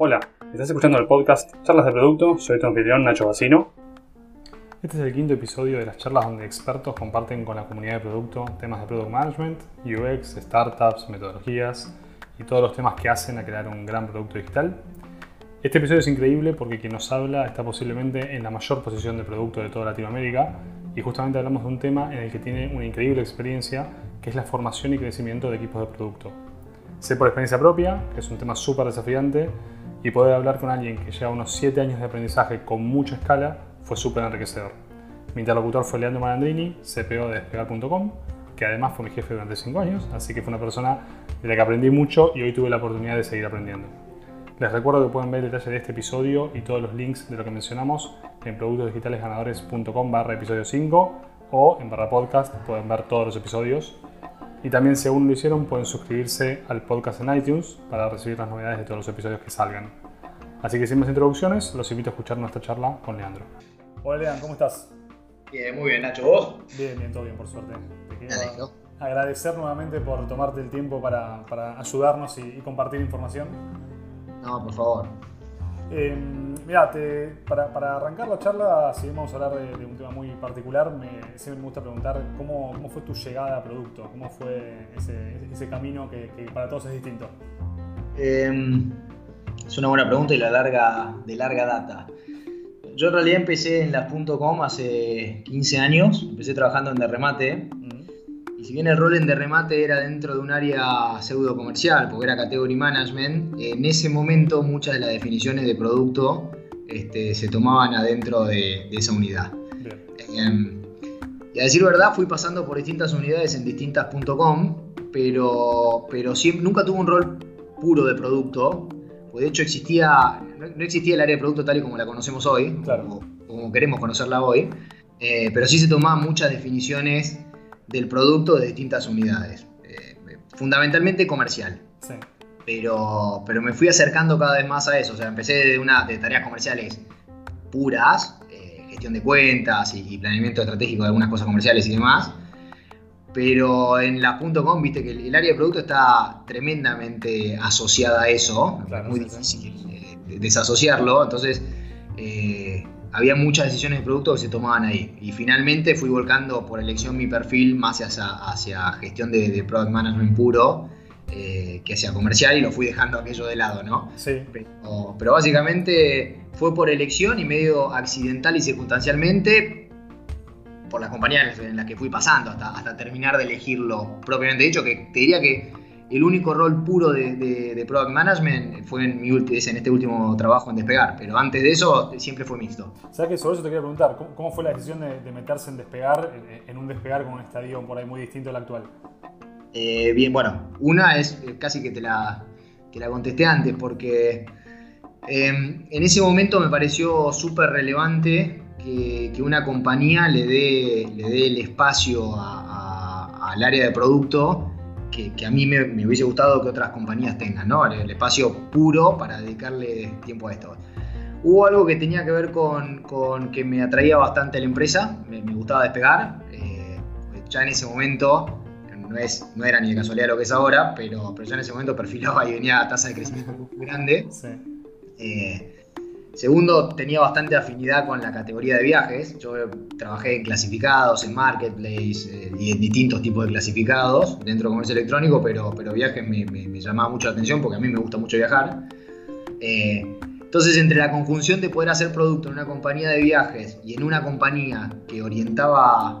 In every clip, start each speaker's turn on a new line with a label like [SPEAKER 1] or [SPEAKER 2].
[SPEAKER 1] Hola, estás escuchando el podcast Charlas de Producto, soy tu anfitrión Nacho Bacino. Este es el quinto episodio de las charlas donde expertos comparten con la comunidad de producto temas de product management, UX, startups, metodologías y todos los temas que hacen a crear un gran producto digital. Este episodio es increíble porque quien nos habla está posiblemente en la mayor posición de producto de toda Latinoamérica y justamente hablamos de un tema en el que tiene una increíble experiencia que es la formación y crecimiento de equipos de producto. Sé por experiencia propia que es un tema súper desafiante y poder hablar con alguien que lleva unos 7 años de aprendizaje con mucha escala fue súper enriquecedor. Mi interlocutor fue Leandro Malandrini, CPO de Despegar.com, que además fue mi jefe durante 5 años, así que fue una persona de la que aprendí mucho y hoy tuve la oportunidad de seguir aprendiendo. Les recuerdo que pueden ver el detalle de este episodio y todos los links de lo que mencionamos en productosdigitalesganadores.com barra episodio 5 o en barra podcast pueden ver todos los episodios. Y también si aún no lo hicieron pueden suscribirse al podcast en iTunes para recibir las novedades de todos los episodios que salgan. Así que sin más introducciones, los invito a escuchar nuestra charla con Leandro. Hola Leandro, ¿cómo estás?
[SPEAKER 2] Bien, muy bien, Nacho, ¿vos?
[SPEAKER 1] Bien, bien, todo bien, por suerte. Te quiero agradecer nuevamente por tomarte el tiempo para, para ayudarnos y, y compartir información.
[SPEAKER 2] No, por favor.
[SPEAKER 1] Eh, mira, para, para, arrancar la charla, si vamos a hablar de, de un tema muy particular, me, siempre me gusta preguntar cómo, cómo, fue tu llegada a producto, cómo fue ese, ese camino que, que, para todos es distinto.
[SPEAKER 2] Eh, es una buena pregunta y la larga, de larga data. Yo en realidad empecé en las.com hace 15 años, empecé trabajando en Derremate. Y si bien el rol en Derremate era dentro de un área pseudo comercial, porque era category management, en ese momento muchas de las definiciones de producto este, se tomaban adentro de, de esa unidad. Eh, y a decir verdad, fui pasando por distintas unidades en distintas.com, pero, pero siempre, nunca tuve un rol puro de producto. Pues de hecho existía, no existía el área de producto tal y como la conocemos hoy,
[SPEAKER 1] claro.
[SPEAKER 2] como, como, queremos conocerla hoy, eh, pero sí se tomaban muchas definiciones del producto de distintas unidades, eh, fundamentalmente comercial.
[SPEAKER 1] Sí.
[SPEAKER 2] Pero, pero me fui acercando cada vez más a eso, o sea, empecé de, una, de tareas comerciales puras, eh, gestión de cuentas y, y, planeamiento estratégico de algunas cosas comerciales y demás, pero en la .com viste que el, el, área de producto está tremendamente asociada a eso,
[SPEAKER 1] claro,
[SPEAKER 2] muy
[SPEAKER 1] sí,
[SPEAKER 2] difícil sí. Eh, desasociarlo, entonces eh, había muchas decisiones de producto que se tomaban ahí. Y finalmente fui volcando por elección mi perfil más hacia, hacia gestión de, de, product management puro eh, que hacia comercial y lo fui dejando aquello de lado, ¿no?
[SPEAKER 1] Sí.
[SPEAKER 2] Pero, pero, básicamente fue por elección y medio accidental y circunstancialmente por las compañías en las que fui pasando hasta, hasta terminar de elegirlo propiamente dicho, que te diría que el único rol puro de, de, de, product management fue en, mi, en este último trabajo en Despegar, pero antes de eso siempre fue mixto.
[SPEAKER 1] ¿Sabes que sobre eso te quería preguntar? ¿Cómo, cómo fue la decisión de, de, meterse en Despegar, en, en, un Despegar con un estadio por ahí muy distinto al actual?
[SPEAKER 2] Eh, bien, bueno, una es eh, casi que te la, te la contesté antes, porque eh, en ese momento me pareció súper relevante que, una compañía le dé, le dé el espacio al área de producto que, a mí me, hubiese gustado que otras compañías tengan, ¿no? El, espacio puro para dedicarle tiempo a esto. Hubo algo que tenía que ver con, que me atraía bastante la empresa, me, me gustaba despegar. Eh, ya en ese momento, no, es, no, era ni de casualidad lo que es ahora, pero, pero ya en ese momento perfilaba y venía a tasa de crecimiento muy grande.
[SPEAKER 1] Sí.
[SPEAKER 2] Eh, Segundo, tenía bastante afinidad con la categoría de viajes. Yo trabajé en clasificados, en marketplace eh, y en distintos tipos de clasificados dentro de comercio electrónico, pero, pero viajes me, me, me, llamaba mucho la atención porque a mí me gusta mucho viajar. Eh, entonces, entre la conjunción de poder hacer producto en una compañía de viajes y en una compañía que orientaba a,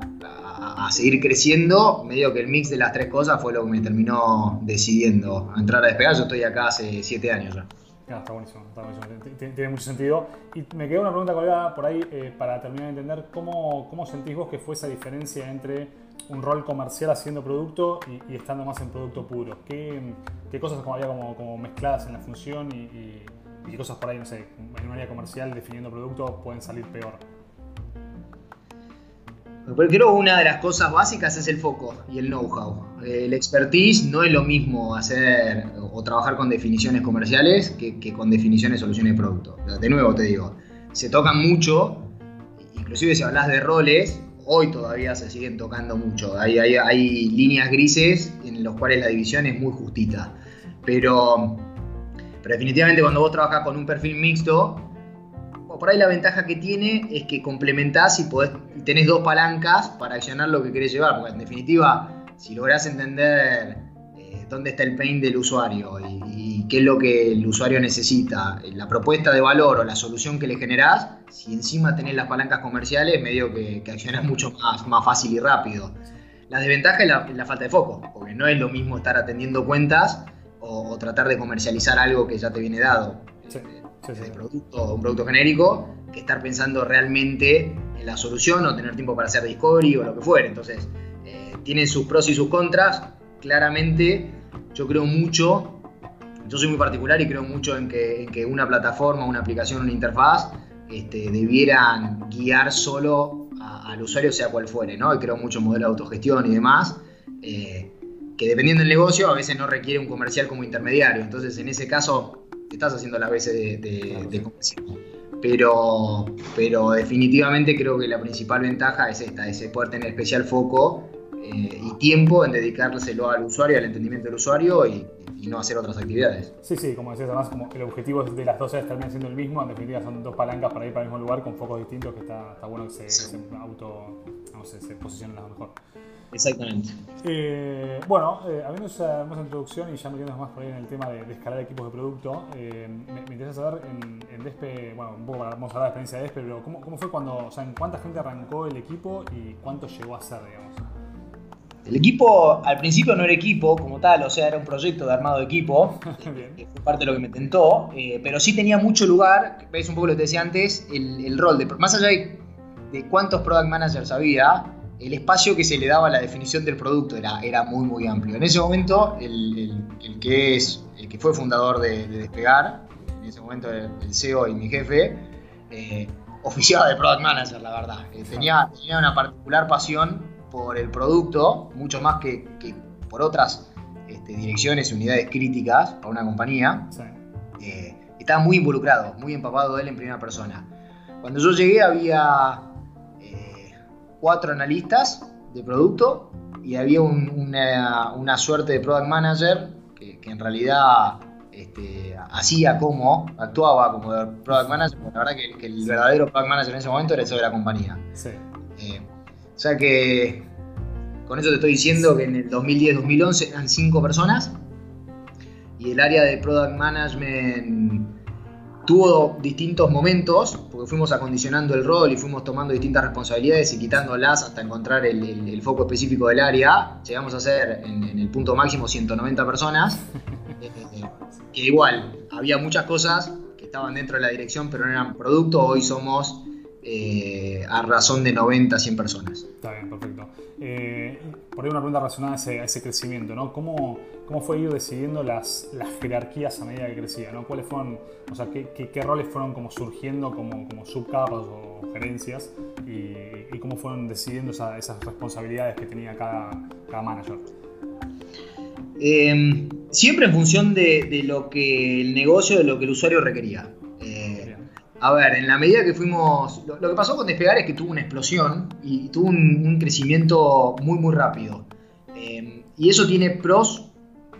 [SPEAKER 2] a seguir creciendo, medio que el mix de las tres cosas fue lo que me terminó decidiendo entrar a despegar. Yo estoy acá hace siete años ya.
[SPEAKER 1] No, está buenísimo, está buenísimo. Tiene, tiene, mucho sentido. Y me quedó una pregunta colgada por ahí eh, para terminar de entender cómo, cómo sentís vos que fue esa diferencia entre un rol comercial haciendo producto y, y estando más en producto puro. ¿Qué, qué cosas como había como, como, mezcladas en la función y, y, y, qué cosas por ahí, no sé, en un área comercial definiendo producto pueden salir peor?
[SPEAKER 2] Pero creo que una de las cosas básicas es el foco y el know-how. El expertise no es lo mismo hacer o trabajar con definiciones comerciales que, que, con definiciones de soluciones de producto. De nuevo te digo, se tocan mucho, inclusive si hablas de roles, hoy todavía se siguen tocando mucho. Hay, hay, hay líneas grises en las cuales la división es muy justita. Pero, pero definitivamente cuando vos trabajás con un perfil mixto, por ahí la ventaja que tiene es que complementás y, podés, tenés dos palancas para accionar lo que querés llevar, porque en definitiva, si lográs entender eh, dónde está el pain del usuario y, qué es lo que el usuario necesita, la propuesta de valor o la solución que le generás, si encima tenés las palancas comerciales, medio que, que accionás mucho más, más fácil y rápido. La desventaja es la, falta de foco, porque no es lo mismo estar atendiendo cuentas o, tratar de comercializar algo que ya te viene dado. Sí, sí, producto, un producto genérico, que estar pensando realmente en la solución o tener tiempo para hacer discovery o lo que fuere. Entonces, eh, tiene sus pros y sus contras. Claramente, yo creo mucho, yo soy muy particular y creo mucho en que, en que una plataforma, una aplicación, una interfaz este, debieran guiar solo al usuario sea cual fuere, ¿no? Y creo mucho modelo de autogestión y demás, eh, que dependiendo del negocio a veces no requiere un comercial como intermediario. Entonces, en ese caso, estás haciendo la veces de, comercial. Pero, pero definitivamente creo que la principal ventaja es esta, es poder tener especial foco eh, y tiempo en dedicárselo al usuario, al entendimiento del usuario y, y no hacer otras actividades.
[SPEAKER 1] Sí, sí, como decías, además como el objetivo de las dos áreas termina siendo el mismo, en definitiva son dos palancas para ir para el mismo lugar con focos distintos que está, está bueno que se, se auto, no sé, se posicionen a lo mejor.
[SPEAKER 2] Exactamente.
[SPEAKER 1] Eh, bueno, eh, habiendo esa hermosa introducción y ya metiéndonos más por ahí en el tema de, escalar equipos de producto, eh, me, interesa saber en, en, Despe, bueno, un poco vamos a hablar de la experiencia de Despe, pero ¿cómo, ¿cómo, fue cuando, o sea, en cuánta gente arrancó el equipo y cuánto llegó a ser, digamos?
[SPEAKER 2] El equipo al principio no era equipo como tal, o sea, era un proyecto de armado de equipo, que fue parte de lo que me tentó, eh, pero sí tenía mucho lugar, veis un poco lo que te decía antes, el, rol de, más allá de, cuántos product managers había, el espacio que se le daba a la definición del producto era, era muy, muy amplio. En ese momento, el, que, es, el que fue fundador de, Despegar, en ese momento el, CEO y mi jefe, eh, oficiaba de product manager, la verdad. Eh, tenía, tenía una particular pasión por el producto, mucho más que, por otras este, direcciones y unidades críticas para una compañía. Eh, estaba muy involucrado, muy empapado de él en primera persona. Cuando yo llegué había cuatro analistas de producto y había una, suerte de product manager que, en realidad este, hacía como, actuaba como product manager, la verdad que, el verdadero product manager en ese momento era el de la compañía. Sí. Eh, o sea que con eso te estoy diciendo que en el 2010-2011 eran cinco personas y el área de Product Management tuvo distintos momentos, porque fuimos acondicionando el rol y fuimos tomando distintas responsabilidades y quitándolas hasta encontrar el, foco específico del área. Llegamos a ser en, el punto máximo 190 personas, eh, que igual había muchas cosas que estaban dentro de la dirección pero no eran producto, hoy somos eh, a razón de 90, 100 personas.
[SPEAKER 1] Está bien, perfecto. Eh, por ahí una pregunta relacionada a ese, crecimiento, ¿no? ¿Cómo, ¿Cómo, fue ir decidiendo las, las, jerarquías a medida que crecía, ¿no? ¿Cuáles fueron, o sea, qué, qué, roles fueron como surgiendo como, como subcapas o gerencias y, cómo fueron decidiendo esas responsabilidades que tenía cada, cada manager?
[SPEAKER 2] Eh, siempre en función de, de, lo que el negocio, de lo que el usuario requería. A ver, en la medida que fuimos. Lo, que pasó con Despegar es que tuvo una explosión y tuvo un, crecimiento muy, muy rápido. Eh, y eso tiene pros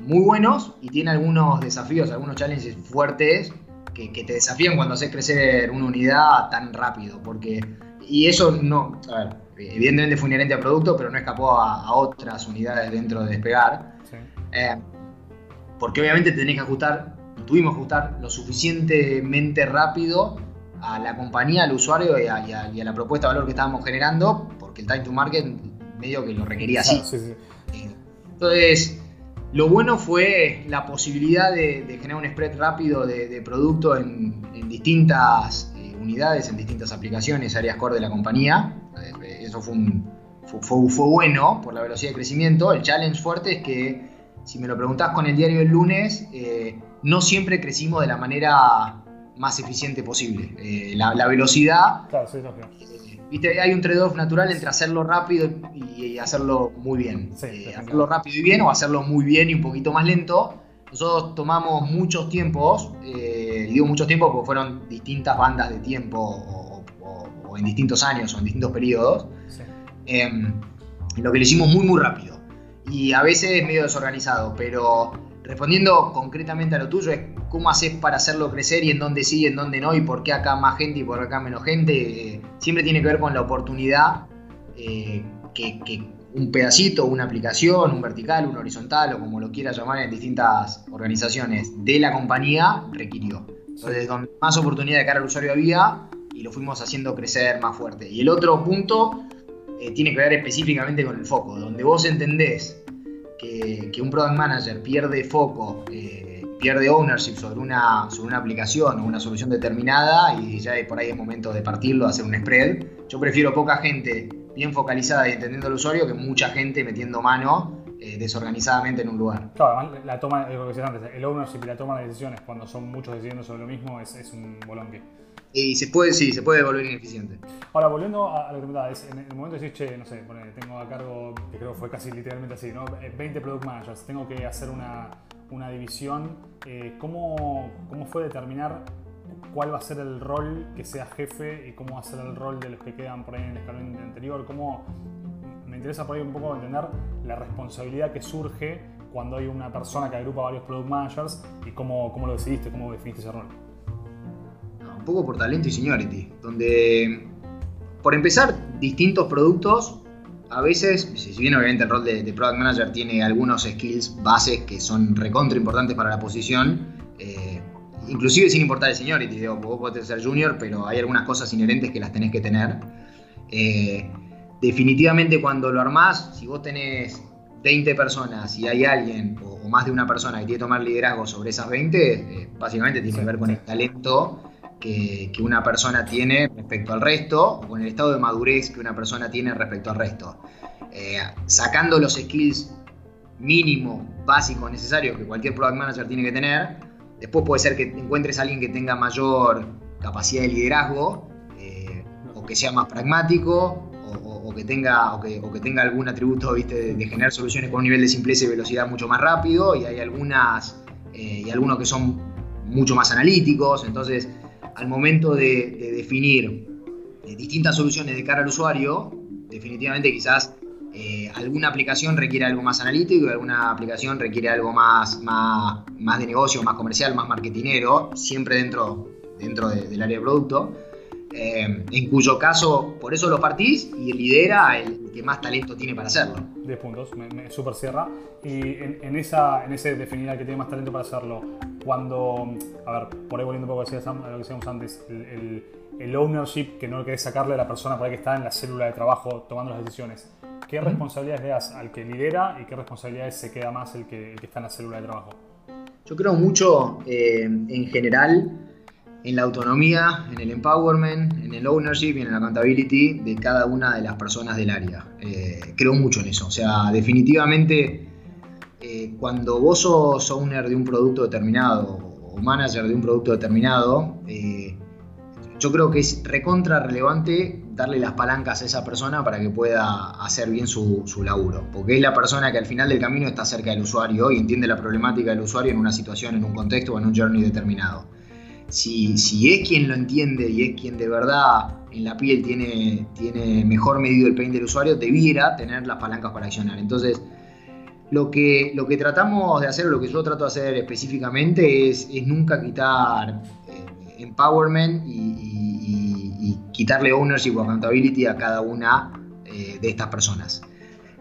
[SPEAKER 2] muy buenos y tiene algunos desafíos, algunos challenges fuertes que, te desafían cuando haces crecer una unidad tan rápido. Porque. Y eso no. A ver, evidentemente fue inherente al producto, pero no escapó a, otras unidades dentro de Despegar. Eh, porque obviamente tenés que ajustar, tuvimos que ajustar lo suficientemente rápido a la compañía, al usuario y a, la propuesta de valor que estábamos generando, porque el time to market medio que lo requería así. Eh, entonces, lo bueno fue la posibilidad de, generar un spread rápido de, producto en, distintas eh, unidades, en distintas aplicaciones, áreas core de la compañía. Eh, eso fue, fue, bueno por la velocidad de crecimiento. El challenge fuerte es que, si me lo preguntás con el diario del lunes, no siempre crecimos de la manera más eficiente posible. Eh, la, velocidad. Claro, sí, eh, ¿viste? Hay un trade-off natural entre hacerlo rápido y, hacerlo muy bien. Eh, hacerlo rápido y bien o hacerlo muy bien y un poquito más lento. Nosotros tomamos muchos tiempos, y digo muchos tiempos porque fueron distintas bandas de tiempo o, en distintos años o en distintos periodos. Em, lo que lo hicimos muy, muy rápido. Y a veces medio desorganizado, pero respondiendo concretamente a lo tuyo, es cómo haces para hacerlo crecer y en dónde sí y en dónde no, y por qué acá más gente y por acá menos gente. siempre tiene que ver con la oportunidad que, que, un pedacito, una aplicación, un vertical, un horizontal o como lo quieras llamar en distintas organizaciones de la compañía requirió. Entonces, donde más oportunidad de cara al usuario había y lo fuimos haciendo crecer más fuerte. Y el otro punto eh, tiene que ver específicamente con el foco, donde vos entendés que, un product manager pierde foco, eh, pierde ownership sobre una, sobre una aplicación o una solución determinada y ya por ahí es momento de partirlo, hacer un spread. Yo prefiero poca gente bien focalizada y entendiendo al usuario que mucha gente metiendo mano eh, desorganizadamente en un lugar.
[SPEAKER 1] Claro, la toma, lo que antes, el ownership y la toma de decisiones cuando son muchos decidiendo sobre lo mismo es, es un bolonque.
[SPEAKER 2] Y se puede, sí, se puede volver ineficiente.
[SPEAKER 1] Ahora, volviendo a, lo que me es, en el momento de decir, che, no sé, tengo a cargo, que creo que fue casi literalmente así, ¿no? 20 eh, product managers, tengo que hacer una, una división. Eh, ¿cómo, ¿Cómo fue determinar cuál va a ser el rol que sea jefe y cómo va a ser el rol de los que quedan por ahí en el escalón anterior. Cómo, me interesa por ahí un poco entender la responsabilidad que surge cuando hay una persona que agrupa varios product managers y cómo, cómo lo decidiste, cómo definiste ese rol.
[SPEAKER 2] Un poco por talento y seniority, donde por empezar, distintos productos, a veces, si bien obviamente el rol de, product manager tiene algunos skills bases que son recontra importantes para la posición, eh, inclusive sin importar el seniority, digo, vos podés ser junior, pero hay algunas cosas inherentes que las tenés que tener. Eh, definitivamente cuando lo armás, si vos tenés 20 personas y hay alguien o, más de una persona que tiene que tomar liderazgo sobre esas 20, eh, básicamente tiene que ver con el talento que, una persona tiene respecto al resto o con el estado de madurez que una persona tiene respecto al resto. Eh, sacando los skills mínimos, básicos, necesarios que cualquier product manager tiene que tener, Después puede ser que encuentres a alguien que tenga mayor capacidad de liderazgo, eh, o que sea más pragmático, que, tenga, o que, tenga algún atributo ¿viste? De, generar soluciones con un nivel de simpleza y velocidad mucho más rápido, y hay algunas, eh, y algunos que son mucho más analíticos. Entonces, al momento de, de definir eh, distintas soluciones de cara al usuario, definitivamente quizás eh, alguna aplicación requiere algo más analítico alguna aplicación requiere algo más, más, más de negocio, más comercial, más marketinero, siempre dentro, dentro del área de producto. Eh, en cuyo caso, por eso lo partís y lidera el que más talento tiene para hacerlo.
[SPEAKER 1] 10 puntos, me, me super cierra. Y en, esa, en ese definir al que tiene más talento para hacerlo, cuando, a ver, por ahí volviendo un poco a lo que decíamos antes, el, el, ownership que no querés sacarle a la persona por ahí que está en la célula de trabajo tomando las decisiones. ¿Qué responsabilidades le das al que lidera y qué responsabilidades se queda más el que, está en la célula de trabajo?
[SPEAKER 2] Yo creo mucho eh, en general en la autonomía, en el empowerment, en el ownership y en la accountability de cada una de las personas del área. Eh, creo mucho en eso. O sea, definitivamente eh, cuando vos sos owner de un producto determinado o manager de un producto determinado, yo creo que es recontra relevante darle las palancas a esa persona para que pueda hacer bien su, laburo, porque es la persona que al final del camino está cerca del usuario y entiende la problemática del usuario en una situación, en un contexto o en un journey determinado. Si, es quien lo entiende y es quien de verdad en la piel tiene, mejor medido el pain del usuario, debiera tener las palancas para accionar. Entonces, lo que, tratamos de hacer, o lo que yo trato de hacer específicamente, es, nunca quitar empowerment y, quitarle ownership o accountability a cada una eh, de estas personas.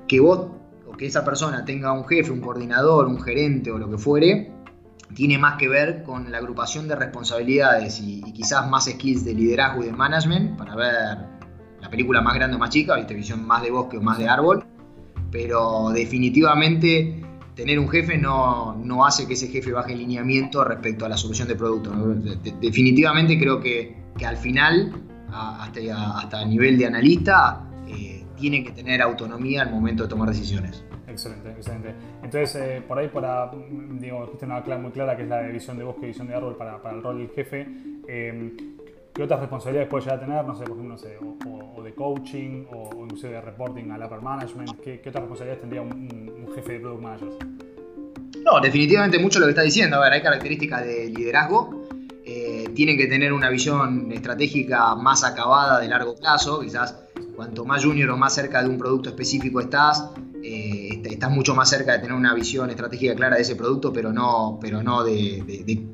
[SPEAKER 2] Que vos o que esa persona tenga un jefe, un coordinador, un gerente o lo que fuere, tiene más que ver con la agrupación de responsabilidades y, quizás más skills de liderazgo y de management para ver la película más grande o más chica, viste, visión más de bosque o más de árbol, pero definitivamente tener un jefe no, hace que ese jefe baje el lineamiento respecto a la solución de producto. definitivamente creo que, al final, hasta, hasta nivel de analista, eh, tiene que tener autonomía al momento de tomar decisiones.
[SPEAKER 1] Excelente, excelente. Entonces, eh, por ahí, para, digo, dijiste una clave muy clara que es la de visión de bosque y visión de árbol para, el rol del jefe. Eh, ¿Qué otras responsabilidades puede llegar a tener? No sé, por ejemplo, no sé, o, de coaching, o, inclusive de reporting al upper management. ¿Qué, otras responsabilidades tendría un, jefe de product managers?
[SPEAKER 2] No, definitivamente mucho lo que está diciendo. A ver, hay características de liderazgo. Eh, tienen que tener una visión estratégica más acabada de largo plazo. Quizás cuanto más junior o más cerca de un producto específico estás, eh, estás mucho más cerca de tener una visión estratégica clara de ese producto, pero no, pero no de,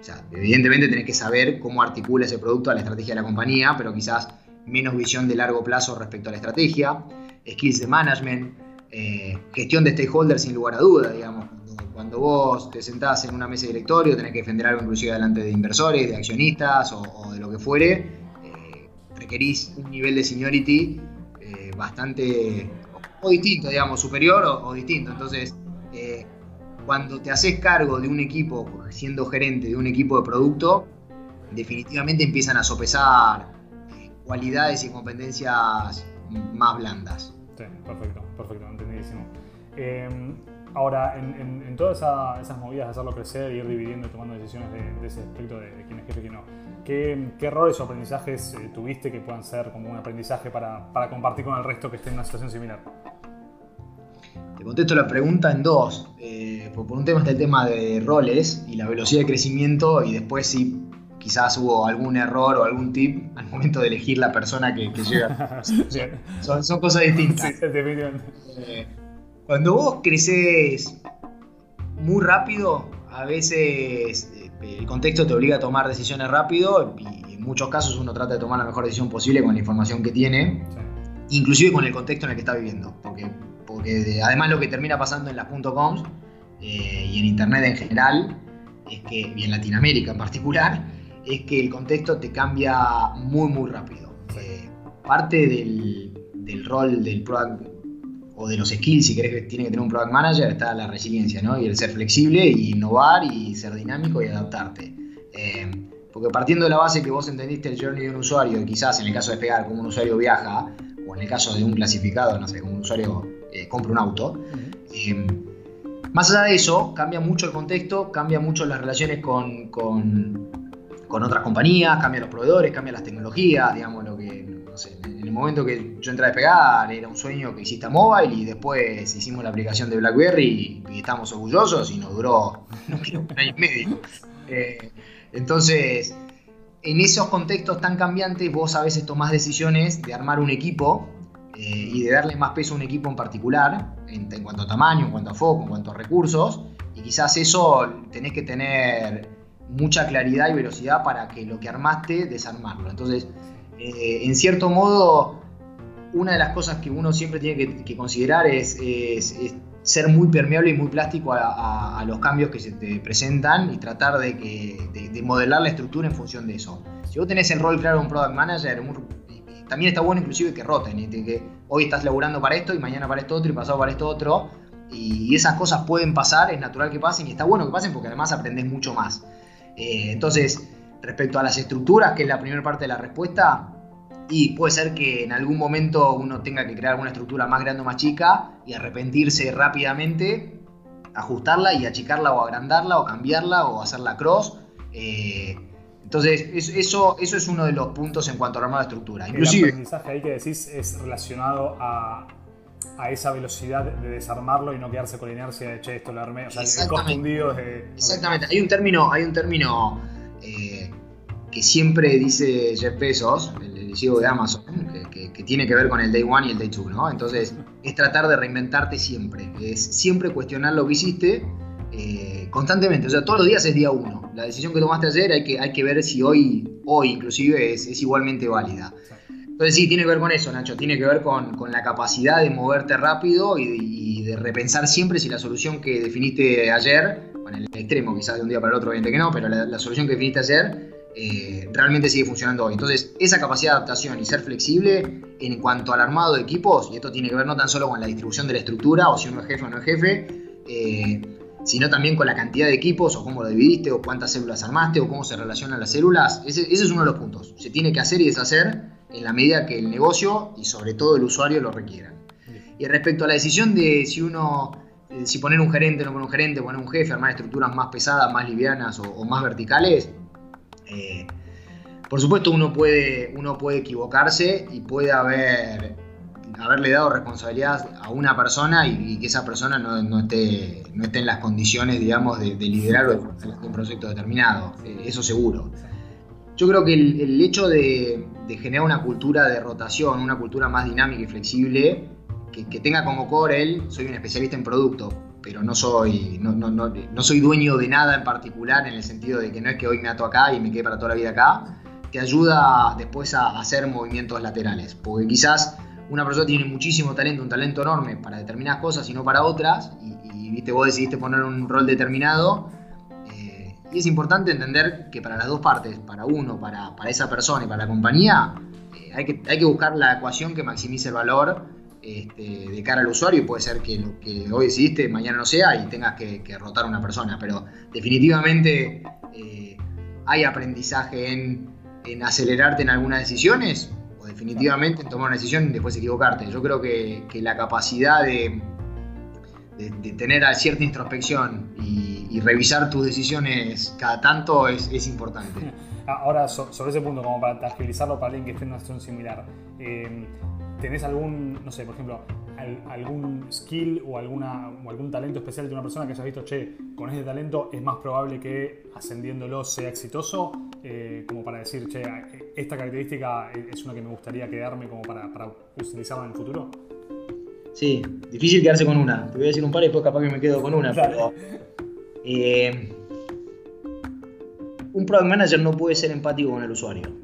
[SPEAKER 2] o sea, evidentemente tenés que saber cómo articula ese producto a la estrategia de la compañía, pero quizás menos visión de largo plazo respecto a la estrategia, skills de management, eh, gestión de stakeholders sin lugar a duda, digamos. Cuando, vos te sentás en una mesa de directorio, tenés que defender algo inclusive delante de inversores, de accionistas o, de lo que fuere, eh, requerís un nivel de seniority eh, bastante o distinto, digamos, superior o, distinto. Entonces, cuando te haces cargo de un equipo, siendo gerente de un equipo de producto, definitivamente empiezan a sopesar cualidades y competencias más blandas.
[SPEAKER 1] Sí, perfecto, perfecto, entendidísimo. Em, ahora, en, todas esas movidas de hacerlo crecer, ir dividiendo y tomando decisiones de, ese aspecto de, quién es jefe y quién no, ¿qué, errores o aprendizajes eh, tuviste que puedan ser como un aprendizaje para, para compartir con el resto que esté en una situación similar?
[SPEAKER 2] Te contesto la pregunta en dos. Eh, por un tema está el tema de roles y la velocidad de crecimiento y después si quizás hubo algún error o algún tip al momento de elegir la persona que, llega. son, cosas distintas. Sí, eh, cuando vos creces muy rápido, a veces el contexto te obliga a tomar decisiones rápido y en muchos casos uno trata de tomar la mejor decisión posible con la información que tiene, inclusive con el contexto en el que está viviendo. Porque, porque además lo que termina pasando en las .coms eh, y en Internet en general, es que, y en Latinoamérica en particular, es que el contexto te cambia muy, muy rápido. Eh, parte del, rol del product o de los skills, si querés que tiene que tener un product manager, está la resiliencia, ¿no? Y el ser flexible, y innovar, y ser dinámico y adaptarte. Eh, porque partiendo de la base que vos entendiste el journey de un usuario, y quizás en el caso de pegar como un usuario viaja, o en el caso de un clasificado, no sé, como un usuario eh, compra un auto, más allá de eso, cambia mucho el contexto, cambia mucho las relaciones con, con con otras compañías, cambian los proveedores, cambian las tecnologías, digamos, lo que, el momento que yo entré a despegar era un sueño que hiciste a mobile y después hicimos la aplicación de BlackBerry y, estamos orgullosos y nos duró, un año y medio. Eh, entonces, en esos contextos tan cambiantes vos a veces tomás decisiones de armar un equipo eh, y de darle más peso a un equipo en particular, en, en cuanto a tamaño, en cuanto a foco, en cuanto a recursos, y quizás eso tenés que tener mucha claridad y velocidad para que lo que armaste desarmarlo. Entonces, eh, en cierto modo, una de las cosas que uno siempre tiene que, considerar es, ser muy permeable y muy plástico a, los cambios que se te presentan y tratar de, que, modelar la estructura en función de eso. Si vos tenés el rol claro de un product manager, también está bueno inclusive que roten, que hoy estás laburando para esto y mañana para esto otro y pasado para esto otro. Y esas cosas pueden pasar, es natural que pasen y está bueno que pasen porque además aprendes mucho más. Eh, entonces, respecto a las estructuras, que es la primera parte de la respuesta, y puede ser que en algún momento uno tenga que crear una estructura más grande o más chica y arrepentirse rápidamente, ajustarla y achicarla o agrandarla o cambiarla o hacerla cross. Eh, entonces, eso, eso es uno de los puntos en cuanto a armar la estructura.
[SPEAKER 1] Inclusive, el aprendizaje ahí que decís es relacionado a, esa velocidad de desarmarlo y no quedarse con la inercia de che, esto lo armé. O sea, el confundido
[SPEAKER 2] Exactamente. Hay un término, hay un término eh, que siempre dice Jeff Bezos, el, CEO de Amazon, que, tiene que ver con el day one y el day two, ¿no? Entonces, es tratar de reinventarte siempre. Es siempre cuestionar lo que hiciste eh, constantemente. O sea, todos los días es día uno. La decisión que tomaste ayer hay que, hay que ver si hoy, hoy inclusive, es, es igualmente válida. Entonces sí, tiene que ver con eso, Nacho, tiene que ver con, la capacidad de moverte rápido y, de repensar siempre si la solución que definiste ayer, en el extremo quizás de un día para el otro, obviamente que no, pero la, solución que definiste ayer eh, realmente sigue funcionando hoy. Entonces, esa capacidad de adaptación y ser flexible en cuanto al armado de equipos, y esto tiene que ver no tan solo con la distribución de la estructura, o si uno es jefe o no es jefe, eh, sino también con la cantidad de equipos, o cómo lo dividiste, o cuántas células armaste, o cómo se relacionan las células. Ese, ese es uno de los puntos. Se tiene que hacer y deshacer en la medida que el negocio y sobre todo el usuario lo requieran. Y respecto a la decisión de si uno, eh, si poner un gerente o no poner un gerente, poner un jefe, armar estructuras más pesadas, más livianas o, más verticales, eh, por supuesto uno puede, uno puede equivocarse y puede haber, haberle dado responsabilidad a una persona y, que esa persona no, esté, no esté en las condiciones, digamos, de, liderar un proyecto determinado, eh, eso seguro. Yo creo que el, hecho de, generar una cultura de rotación, una cultura más dinámica y flexible, que, tenga como core él, soy un especialista en producto, pero no soy, no, no, no, no, soy dueño de nada en particular en el sentido de que no es que hoy me ato acá y me quede para toda la vida acá, te ayuda después a hacer movimientos laterales, porque quizás una persona tiene muchísimo talento, un talento enorme para determinadas cosas y no para otras, y, viste, vos decidiste poner un rol determinado, eh, y es importante entender que para las dos partes, para uno, para, para esa persona y para la compañía, eh, hay, que, hay que buscar la ecuación que maximice el valor este, de cara al usuario y puede ser que lo que hoy decidiste mañana no sea y tengas que, rotar a una persona, pero definitivamente eh, hay aprendizaje en, acelerarte en algunas decisiones o definitivamente en tomar una decisión y después equivocarte. Yo creo que, la capacidad de, tener cierta introspección y, revisar tus decisiones cada tanto es, importante.
[SPEAKER 1] Ahora, sobre ese punto, como para agilizarlo para alguien que esté en una situación similar, eh, ¿Tenés algún, no sé, por ejemplo, algún skill o, alguna, o algún talento especial de una persona que hayas visto, che, con este talento es más probable que ascendiéndolo sea exitoso? Eh, como para decir, che, esta característica es una que me gustaría quedarme como para, para utilizarla en el futuro.
[SPEAKER 2] Sí, difícil quedarse con una. Te voy a decir un par y después capaz que me quedo con una. Pero, eh, un product manager no puede ser empático con el usuario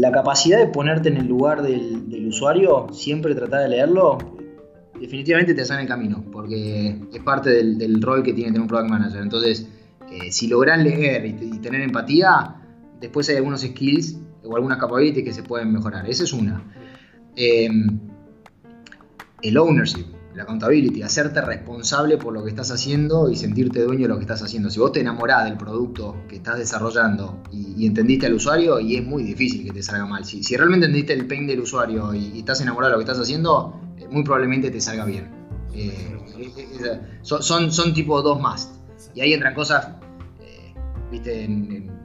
[SPEAKER 2] la capacidad de ponerte en el lugar del, usuario, siempre tratar de leerlo, definitivamente te en el camino, porque es parte del, rol que tiene tener un product manager. Entonces, eh, si logras leer y, tener empatía, después hay algunos skills o algunas capabilities que se pueden mejorar. Esa es una. Eh, el ownership la accountability, hacerte responsable por lo que estás haciendo y sentirte dueño de lo que estás haciendo. Si vos te enamorás del producto que estás desarrollando y, entendiste al usuario, y es muy difícil que te salga mal. Si, realmente entendiste el pain del usuario y, estás enamorado de lo que estás haciendo, eh, muy probablemente te salga bien. Eh, eh, son, son, tipo dos más. Y ahí entran cosas, viste, en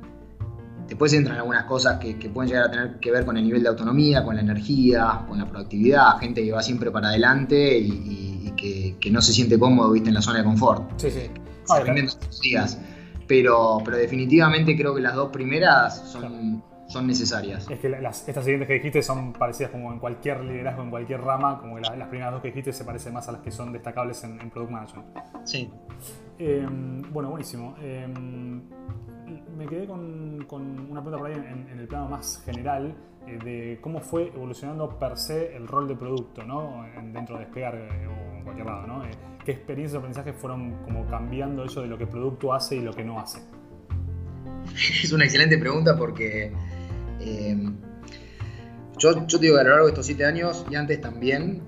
[SPEAKER 2] Después entran algunas cosas que, pueden llegar a tener que ver con el nivel de autonomía, con la energía, con la productividad, gente que va siempre para adelante y, que, no se siente cómodo ¿viste? en la zona de confort. Sí, sí. días. Pero, pero definitivamente creo que las dos primeras son, son necesarias.
[SPEAKER 1] Es que las, estas siguientes que dijiste son parecidas como en cualquier liderazgo, en cualquier rama, como las, las primeras dos que dijiste se parecen más a las que son destacables en, Product Management.
[SPEAKER 2] Sí.
[SPEAKER 1] Em, bueno, buenísimo. Em, me quedé con, una pregunta por ahí en, el plano más general eh, de cómo fue evolucionando per se el rol de producto, ¿no? dentro de Despegar eh, o en cualquier lado, ¿no? Eh, ¿Qué experiencias de aprendizaje fueron como cambiando eso de lo que producto hace y lo que no hace?
[SPEAKER 2] Es una excelente pregunta porque yo, yo, digo que a lo largo de estos siete años y antes también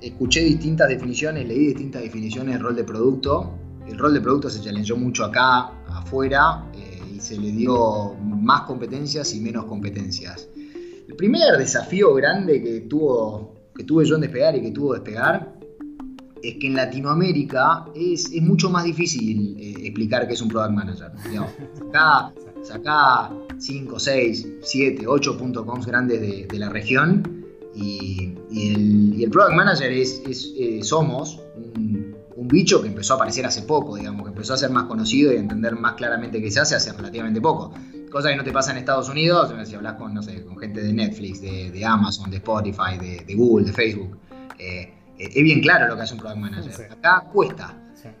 [SPEAKER 2] escuché distintas definiciones, leí distintas definiciones del rol de producto. El rol de producto se challengeó mucho acá, afuera, y se le dio más competencias y menos competencias. El primer desafío grande que, tuvo, que tuve yo en despegar y que tuvo despegar es que en Latinoamérica es, mucho más difícil eh, explicar qué es un product manager. Sacá, 5, 6, 7, 8 .coms grandes de, la región y, el, product manager es, eh, somos un, un bicho que empezó a aparecer hace poco, digamos, que empezó a ser más conocido y a entender más claramente qué se hace hace relativamente poco. Cosa que no te pasa en Estados Unidos, si hablas con, no sé, con gente de Netflix, de, Amazon, de Spotify, de, Google, de Facebook. Eh, eh, es bien claro lo que hace un product manager. Acá cuesta,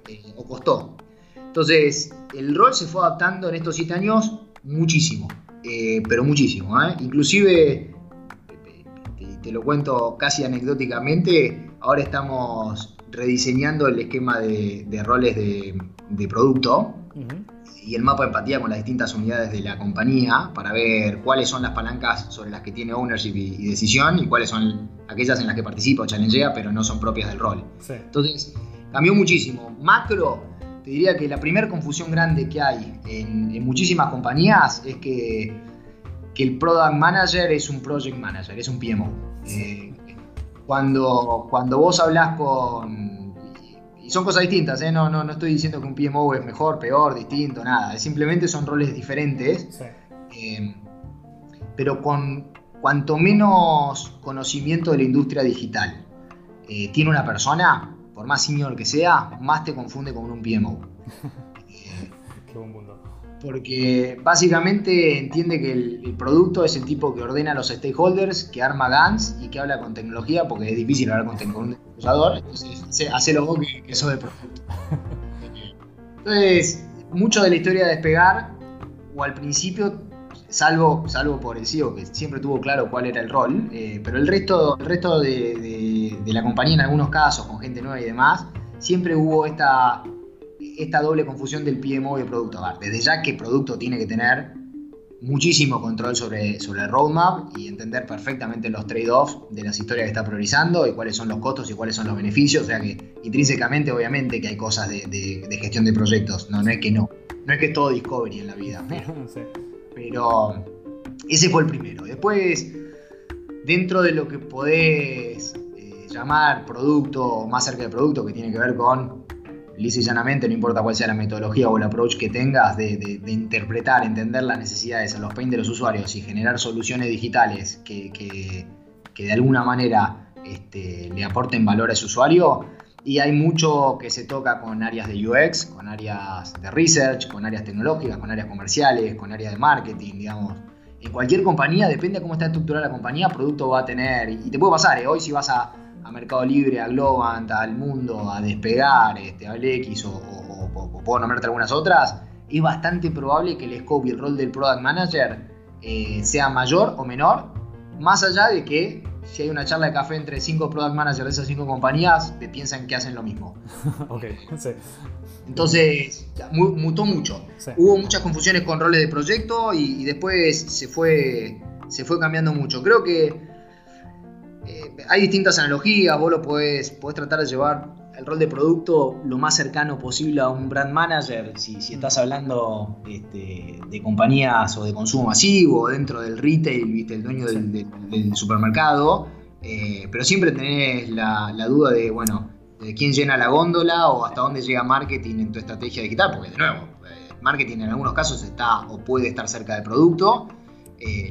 [SPEAKER 2] eh, o costó. Entonces, el rol se fue adaptando en estos siete años muchísimo, pero muchísimo. Inclusive, te, lo cuento casi anecdóticamente, ahora estamos rediseñando el esquema de, roles de, producto y el mapa de empatía con las distintas unidades de la compañía para ver cuáles son las palancas sobre las que tiene ownership y, decisión y cuáles son aquellas en las que participa o challengea pero no son propias del rol. Entonces, cambió muchísimo. Macro, te diría que la primera confusión grande que hay en, muchísimas compañías es que, que, el product manager es un project manager, es un PMO. Eh, cuando, cuando vos hablas con... Y son cosas distintas, ¿eh? no, no, no estoy diciendo que un PMO es mejor, peor, distinto, nada. Simplemente son roles diferentes. Eh, pero con cuanto menos conocimiento de la industria digital eh, tiene una persona, por más senior que sea, más te confunde con un PMO. Qué buen punto. Porque básicamente entiende que el, producto es el tipo que ordena a los stakeholders, que arma GANs y que habla con tecnología, porque es difícil hablar con, un desarrollador, entonces hacelo vos que, que sos de producto. Entonces, mucho de la historia de despegar, o al principio, salvo, salvo por el CEO, que siempre tuvo claro cuál era el rol, eh, pero el resto, el resto de, la compañía en algunos casos, con gente nueva y demás, siempre hubo esta, esta doble confusión del PMO y el producto. Desde ya que producto tiene que tener muchísimo control sobre, sobre el roadmap y entender perfectamente los trade-offs de las historias que está priorizando y cuáles son los costos y cuáles son los beneficios. O sea que intrínsecamente, obviamente, que hay cosas de, gestión de proyectos. No, no es que no. No es que es todo Discovery en la vida. Pero, ese fue el primero. Después, dentro de lo que podés eh, llamar producto, más cerca del producto, que tiene que ver con lisa y llanamente, no importa cuál sea la metodología o el approach que tengas, de, interpretar, entender las necesidades a los pain de los usuarios y generar soluciones digitales que, de alguna manera este, le aporten valor a ese usuario. Y hay mucho que se toca con áreas de UX, con áreas de research, con áreas tecnológicas, con áreas comerciales, con áreas de marketing, digamos. En cualquier compañía, depende de cómo está estructurada la compañía, producto va a tener, y te puede pasar, ¿eh? hoy si vas a, a Mercado Libre, a Globant, al Mundo, a Despegar, este, a X o, puedo nombrarte algunas otras, es bastante probable que el scope y el rol del product manager eh, sea mayor o menor, más allá de que si hay una charla de café entre cinco product managers de esas cinco compañías, te piensan que hacen lo mismo. ok, sí. Entonces, mutó mucho. Hubo muchas confusiones con roles de proyecto y, y después se fue, se fue cambiando mucho. Creo que hay distintas analogías, vos lo podés, tratar de llevar el rol de producto lo más cercano posible a un brand manager, si, estás hablando este, de compañías o de consumo masivo, dentro del retail, ¿viste? el dueño del, supermercado, eh, pero siempre tenés la, duda de, bueno, de quién llena la góndola o hasta dónde llega marketing en tu estrategia digital, porque de nuevo, eh, marketing en algunos casos está o puede estar cerca del producto,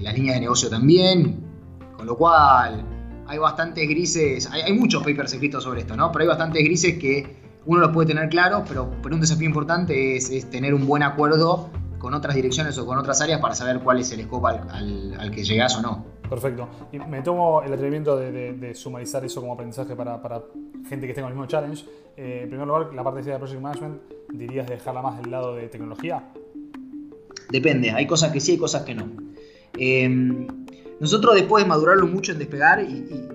[SPEAKER 2] las líneas de negocio también, con lo cual hay bastantes grises, hay, muchos papers escritos sobre esto, ¿no? Pero hay bastantes grises que uno los puede tener claro, pero, un desafío importante es, tener un buen acuerdo con otras direcciones o con otras áreas para saber cuál es el scope al, que llegas o no.
[SPEAKER 1] Perfecto. Y me tomo el atrevimiento de, sumarizar eso como aprendizaje para, gente que con el mismo challenge. Eh, en primer lugar, la parte de Project Management, ¿dirías dejarla más del lado de tecnología?
[SPEAKER 2] Depende, hay cosas que sí, hay cosas que no. Eh, nosotros después de madurarlo mucho en despegar y,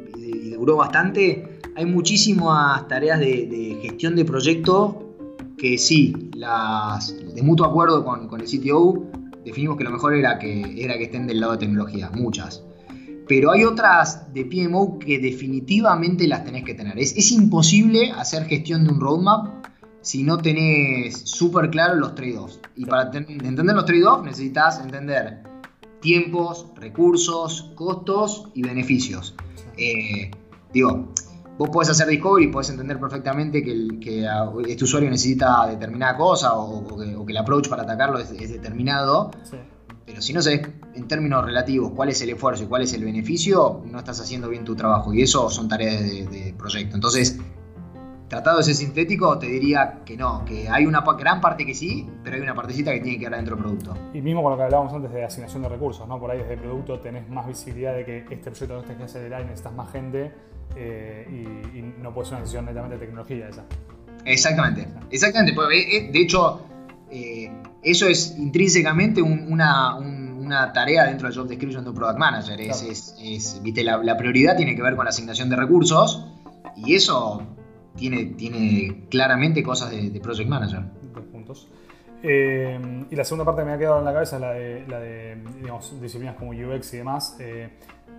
[SPEAKER 2] duró bastante, hay muchísimas tareas de, gestión de proyecto que sí, las, de mutuo acuerdo con, el CTO, definimos que lo mejor era que, era que estén del lado de tecnología, muchas. Pero hay otras de PMO que definitivamente las tenés que tener. Es, es imposible hacer gestión de un roadmap si no tenés súper claro los trade-offs. Y para entender los trade-offs necesitas entender tiempos, recursos, costos y beneficios. Eh, digo, vos podés hacer discovery y podés entender perfectamente que, este usuario necesita determinada cosa o, que, el approach para atacarlo es, determinado. Pero si no sabes en términos relativos cuál es el esfuerzo y cuál es el beneficio, no estás haciendo bien tu trabajo. Y eso son tareas de, de proyecto. Entonces, tratado de ser sintético, te diría que no, que hay una gran parte que sí, pero hay una partecita que tiene que quedar dentro del producto.
[SPEAKER 1] Y mismo con lo que hablábamos antes de asignación de recursos, ¿no? Por ahí desde el producto tenés más visibilidad de que este proyecto no tenés que hacer el aire, necesitas más gente eh, y, no puede ser una decisión netamente de tecnología esa.
[SPEAKER 2] Exactamente, exactamente. Pues, eh, eh, de hecho, eso es intrínsecamente una, tarea dentro del job description de un product manager. Es, ¿viste? La, prioridad tiene que ver con la asignación de recursos y eso tiene, tiene claramente cosas de, project manager.
[SPEAKER 1] puntos. Eh, y la segunda parte que me ha quedado en la cabeza es la de, la de disciplinas como UX y demás. Eh,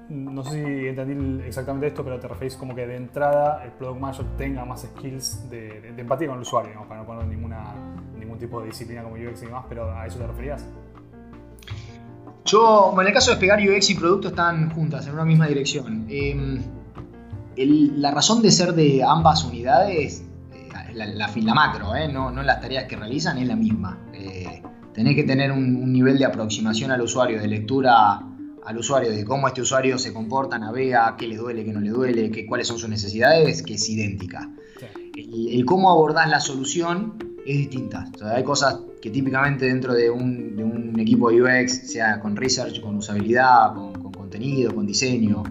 [SPEAKER 1] no sé si entendí exactamente esto, pero te referís como que de entrada el product manager tenga más skills de, empatía con el usuario, para no poner ninguna, ningún tipo de disciplina como UX y demás, pero ¿a eso te referías?
[SPEAKER 2] Yo, en el caso de pegar UX y producto están juntas en una misma dirección. Eh, la razón de ser de ambas unidades, eh, la, la, macro, eh, no, no, las tareas que realizan, es la misma. Eh, tenés que tener un, nivel de aproximación al usuario, de lectura al usuario, de cómo este usuario se comporta, navega, qué le duele, qué no le duele, qué, cuáles son sus necesidades, que es idéntica. El, cómo abordás la solución es distinta. hay cosas que típicamente dentro de un, equipo de UX, sea con research, con usabilidad, con, contenido, con diseño,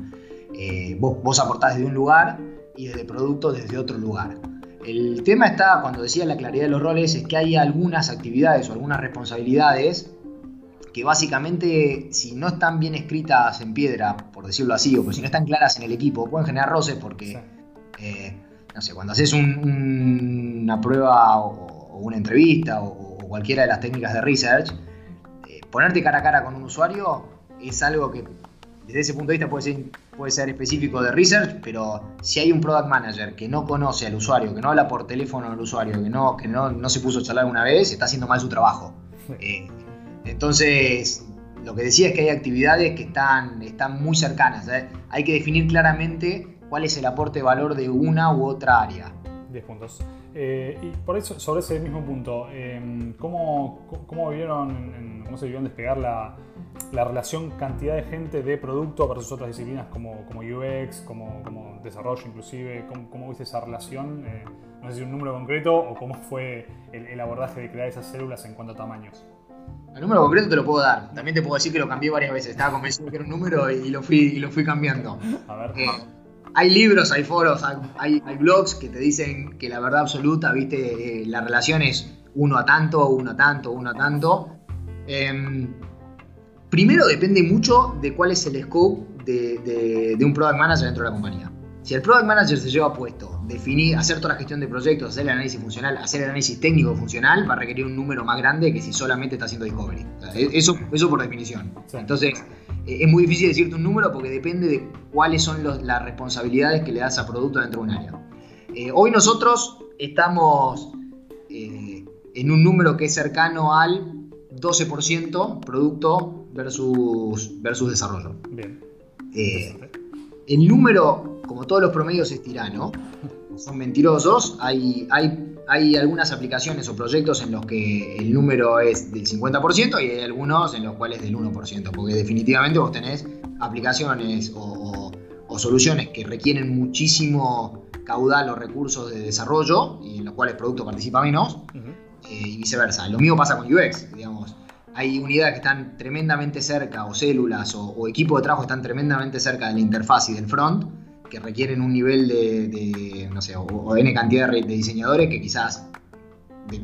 [SPEAKER 2] eh, vos, vos aportás desde un lugar y desde producto desde otro lugar. El tema está, cuando decía la claridad de los roles, es que hay algunas actividades o algunas responsabilidades que básicamente, si no están bien escritas en piedra, por decirlo así, o si no están claras en el equipo, pueden generar roces porque, eh, no sé, cuando haces una prueba o, una entrevista o, cualquiera de las técnicas de research, eh, ponerte cara a cara con un usuario es algo que desde ese punto de vista puede ser, puede ser específico de research, pero si hay un product manager que no conoce al usuario, que no habla por teléfono al usuario, que no, que no, se puso a charlar una vez, está haciendo mal su trabajo. Eh, entonces, lo que decía es que hay actividades que están, están muy cercanas. ¿eh? Hay que definir claramente cuál es el aporte de valor de una u otra área.
[SPEAKER 1] 10 puntos. Eh, y por eso, sobre ese mismo punto, em, ¿cómo, cómo, vieron, cómo se vio en despegar la, la, relación cantidad de gente de producto versus otras disciplinas como, como UX, como, como desarrollo inclusive? ¿Cómo, cómo viste esa relación? Eh, no sé si un número concreto o cómo fue el, el, abordaje de crear esas células en cuanto a tamaños.
[SPEAKER 2] El número concreto te lo puedo dar. También te puedo decir que lo cambié varias veces. Estaba convencido de que era un número y lo fui, y lo fui cambiando. A ver. Eh, hay libros, hay foros, hay, blogs que te dicen que la verdad absoluta, viste, eh, la relación es uno a tanto, uno a tanto, uno a tanto. Em, primero depende mucho de cuál es el scope de, un product manager dentro de la compañía. Si el product manager se lleva puesto, definir, hacer toda la gestión de proyectos, hacer el análisis funcional, hacer el análisis técnico funcional, va a requerir un número más grande que si solamente está haciendo discovery. E, eso, eso por definición. Entonces, eh, es muy difícil decirte un número porque depende de cuáles son las responsabilidades que le das a producto dentro de un área. Eh, hoy nosotros estamos eh, en un número que es cercano al 12% producto versus, versus desarrollo. Bien. El número, como todos los promedios, es tirano. Son mentirosos. Hay, hay hay algunas aplicaciones o proyectos en los que el número es del 50% y hay algunos en los cuales del 1%, porque definitivamente vos tenés aplicaciones o, soluciones que requieren muchísimo caudal o recursos de desarrollo y en los cuales el producto participa menos eh, y viceversa. Lo mismo pasa con UX, digamos. Hay unidades que están tremendamente cerca o células o, o equipos de trabajo que están tremendamente cerca de la interfaz y del front que requieren un nivel de, no sé, o, N cantidad de, diseñadores que quizás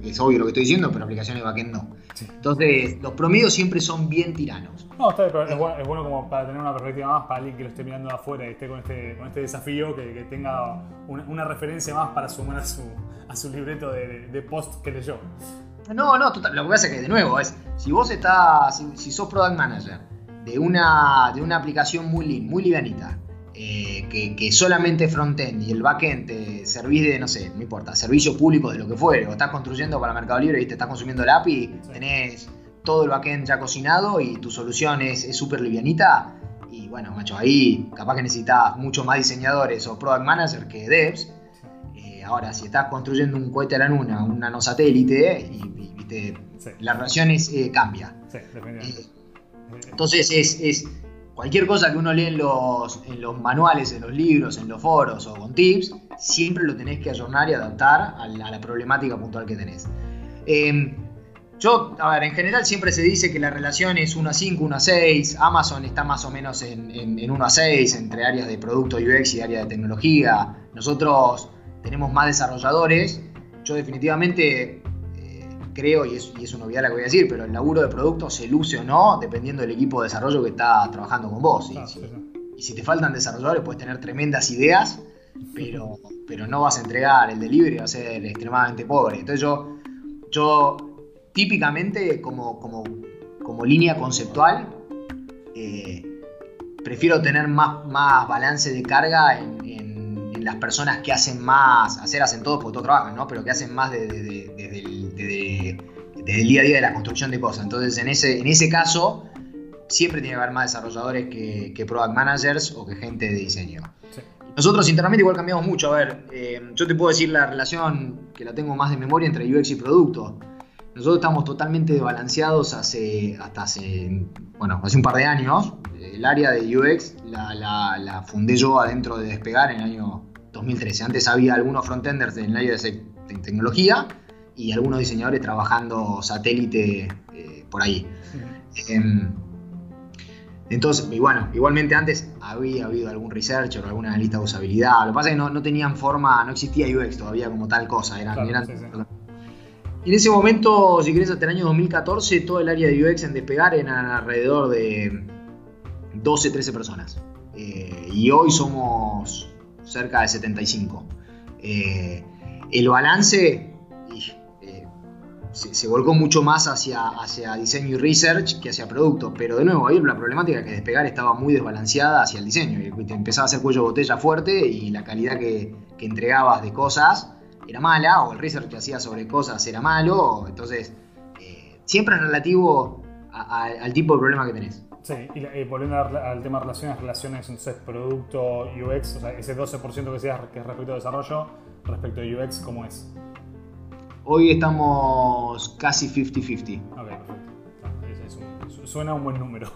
[SPEAKER 2] es obvio lo que estoy diciendo, pero aplicaciones backend no. Entonces, los promedios siempre son bien tiranos.
[SPEAKER 1] No, está bien, pero es bueno, como para tener una perspectiva más para alguien que lo esté mirando de afuera y esté con este, con este desafío, que, tenga una, referencia más para sumar a su, a su libreto de, post que leyó.
[SPEAKER 2] No, no, total, lo que pasa es que, de nuevo, es si vos estás, si, sos product manager de una, de una aplicación muy lean, muy livianita, eh, que, solamente frontend y el backend te servís de, no sé, no importa, servicio público de lo que fuere, o estás construyendo para Mercado Libre y te estás consumiendo el API, tenés todo el backend ya cocinado y tu solución es súper livianita. Y bueno, macho, ahí capaz que necesitas mucho más diseñadores o product managers que devs. Eh, ahora, si estás construyendo un cohete a la luna, un nanosatélite, y, viste, la relación eh, cambia. entonces es cualquier cosa que uno lee en los, en los manuales, en los libros, en los foros o con tips, siempre lo tenés que ayornar y adaptar a la, problemática puntual que tenés. Em, yo, a ver, en general siempre se dice que la relación es 1 a 5, 1 a 6. Amazon está más o menos en, en, 1 a 6 entre áreas de producto UX y áreas de tecnología. Nosotros tenemos más desarrolladores. Yo definitivamente creo, y es, y es una obviedad la que voy a decir, pero el laburo de producto se luce o no dependiendo del equipo de desarrollo que está trabajando con vos. y, si, te faltan desarrolladores, puedes tener tremendas ideas, pero, pero no vas a entregar el delivery, va a ser extremadamente pobre. Entonces yo, yo típicamente como, como, como línea conceptual, eh, prefiero tener más, más balance de carga en, las personas que hacen más, hacer hacen todos porque todos trabajan, ¿no? Pero que hacen más desde de, el día a día de la construcción de cosas. Entonces, en ese, en ese caso, siempre tiene que haber más desarrolladores que, que product managers o que gente de diseño. Nosotros internamente igual cambiamos mucho. A ver, eh, yo te puedo decir la relación que la tengo más de memoria entre UX y producto. Nosotros estamos totalmente desbalanceados hace, hasta hace, bueno, hace un par de años. El área de UX la, la fundé yo adentro de Despegar en el año 2013. Antes había algunos frontenders en el área de, tecnología y algunos diseñadores trabajando satélite eh, por ahí. Em, entonces, y bueno, igualmente antes había habido algún researcher o alguna analista de usabilidad. Lo que pasa es que no, tenían forma, no existía UX todavía como tal cosa. Eran, Y en ese momento, si querés, hasta el año 2014, todo el área de UX en despegar eran alrededor de 12, 13 personas. Eh, y hoy somos cerca de 75. Eh, el balance eh, se, volcó mucho más hacia, hacia diseño y research que hacia producto, pero de nuevo, ahí la problemática que despegar estaba muy desbalanceada hacia el diseño. Y te empezaba a hacer cuello botella fuerte y la calidad que, entregabas de cosas era mala, o el research que hacías sobre cosas era malo, entonces siempre es relativo al tipo de problema que tenés.
[SPEAKER 1] Sí, y, volviendo al tema de relaciones, relaciones, entonces producto, UX, o sea, ese 12% que decías que es respecto a desarrollo, respecto a UX, ¿cómo es?
[SPEAKER 2] Hoy estamos casi 50-50.
[SPEAKER 1] Ok, perfecto. Suena un buen número.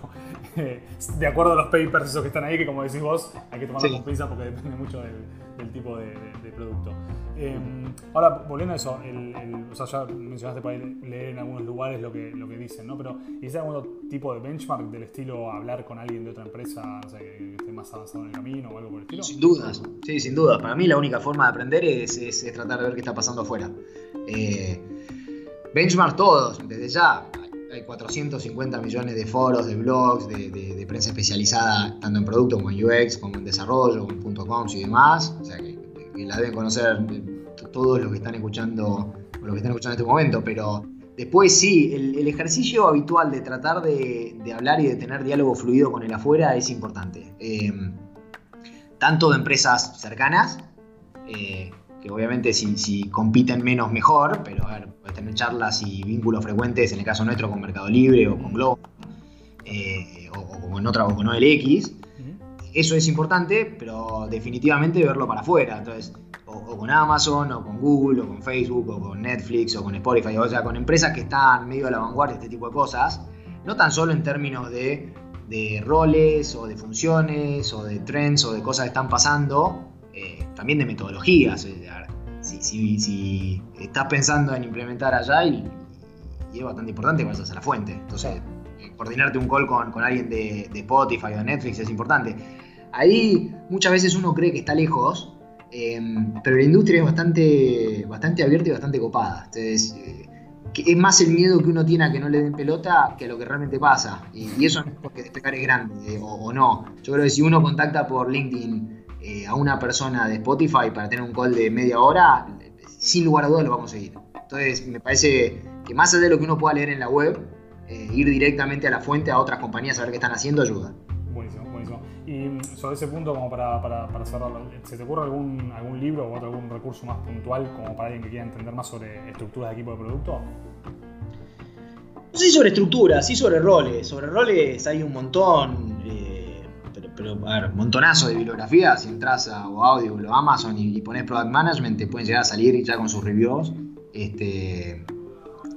[SPEAKER 1] de acuerdo a los papers esos que están ahí, que como decís vos, hay que tomarlo con pinza porque depende mucho del, tipo de, producto. Em, ahora, volviendo a eso, o sea, ya mencionaste para leer en algunos lugares lo que, lo que dicen, ¿no? Pero ¿existe algún tipo de benchmark del estilo hablar con alguien de otra empresa o sea, que esté más avanzado en el camino o algo por el estilo?
[SPEAKER 2] Sin dudas, sí, sin duda. Para mí la única forma de aprender es, es, tratar de ver qué está pasando afuera. Eh, benchmark todos, desde ya hay 450 millones de foros, de blogs, de, prensa especializada, tanto en producto como en UX, como en desarrollo, como en .coms y demás. O sea que, la deben conocer todos los que están escuchando, los que están escuchando en este momento, pero después sí, el, ejercicio habitual de tratar de, hablar y de tener diálogo fluido con el afuera es importante. Em, tanto de empresas cercanas, eh, que obviamente si, compiten menos mejor, pero a ver, puedes tener charlas y vínculos frecuentes, en el caso nuestro con Mercado Libre o con Globo, eh, o, con otra o con OLX. Eso es importante, pero definitivamente verlo para afuera. Entonces, o, con Amazon, o con Google, o con Facebook, o con Netflix, o con Spotify, o sea, con empresas que están medio a la vanguardia de este tipo de cosas, no tan solo en términos de, de roles, o de funciones, o de trends, o de cosas que están pasando, eh, también de metodologías. Eh, si, estás pensando en implementar allá y, es bastante importante vayas a la fuente. Entonces, eh, coordinarte un call con, alguien de, Spotify o de Netflix es importante. Ahí muchas veces uno cree que está lejos, em, pero la industria es bastante, bastante abierta y bastante copada. Entonces, es más el miedo que uno tiene a que no le den pelota que a lo que realmente pasa. Y, eso no es porque despegar es grande o, o, no. Yo creo que si uno contacta por LinkedIn eh, a una persona de Spotify para tener un call de media hora, sin lugar a dudas lo vamos a seguir. Entonces, me parece que más allá de lo que uno pueda leer en la web, eh, ir directamente a la fuente, a otras compañías, a ver qué están haciendo, ayuda.
[SPEAKER 1] Buenísimo, buenísimo. Y mm, sobre ese punto, como para, para, para cerrarlo, ¿se te ocurre algún, algún libro o otro, algún recurso más puntual como para alguien que quiera entender más sobre estructuras de equipo de producto?
[SPEAKER 2] No sé sobre estructuras, sí sobre roles. Sobre roles hay un montón. Eh, pero a ver, montonazo de bibliografías, si entras a Audio o Amazon y, pones Product Management, te pueden llegar a salir ya con sus reviews este,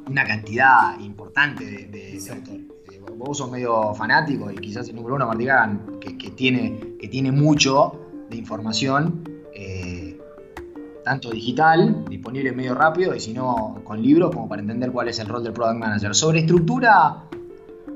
[SPEAKER 2] una cantidad importante de, autores. Eh, vos sos medio fanático y quizás el número uno, Martí que, que, tiene, que tiene mucho de información, eh, tanto digital, disponible medio rápido, y si no con libros, como para entender cuál es el rol del Product Manager. Sobre estructura,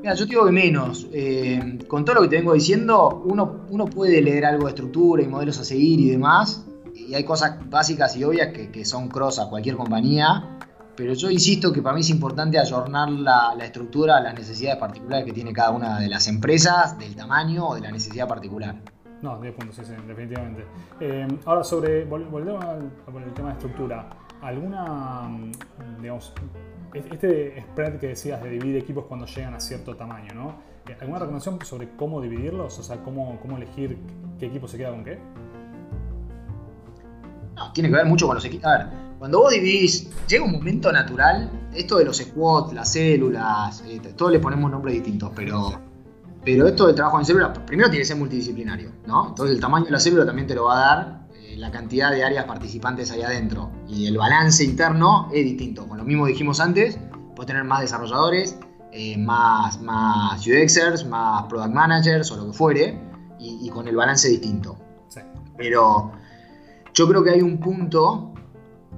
[SPEAKER 2] Mira, yo te digo que menos. Eh, con todo lo que te vengo diciendo, uno, uno puede leer algo de estructura y modelos a seguir y demás. Y hay cosas básicas y obvias que, son cross a cualquier compañía. Pero yo insisto que para mí es importante ayornar la, estructura a las necesidades particulares que tiene cada una de las empresas, del tamaño o de la necesidad particular.
[SPEAKER 1] No, 10 puntos, sí, sí, definitivamente. Eh, ahora, sobre, volvemos al, al tema de estructura. ¿Alguna, digamos, este spread que decías de dividir equipos cuando llegan a cierto tamaño, ¿no? Eh, ¿Alguna recomendación sobre cómo dividirlos? O sea, cómo, cómo elegir qué equipo se queda con qué?
[SPEAKER 2] No, tiene que ver mucho con los equipos. A ver, cuando vos dividís, llega un momento natural, esto de los squads, las células, eh, todos le ponemos nombres distintos, pero, pero esto del trabajo en células, primero tiene que ser multidisciplinario, ¿no? Entonces el tamaño de la célula también te lo va a dar la cantidad de áreas participantes ahí adentro y el balance interno es distinto. Con lo mismo dijimos antes, puedes tener más desarrolladores, eh, más, más UXers, más product managers o lo que fuere, y, con el balance distinto. Pero yo creo que hay un punto,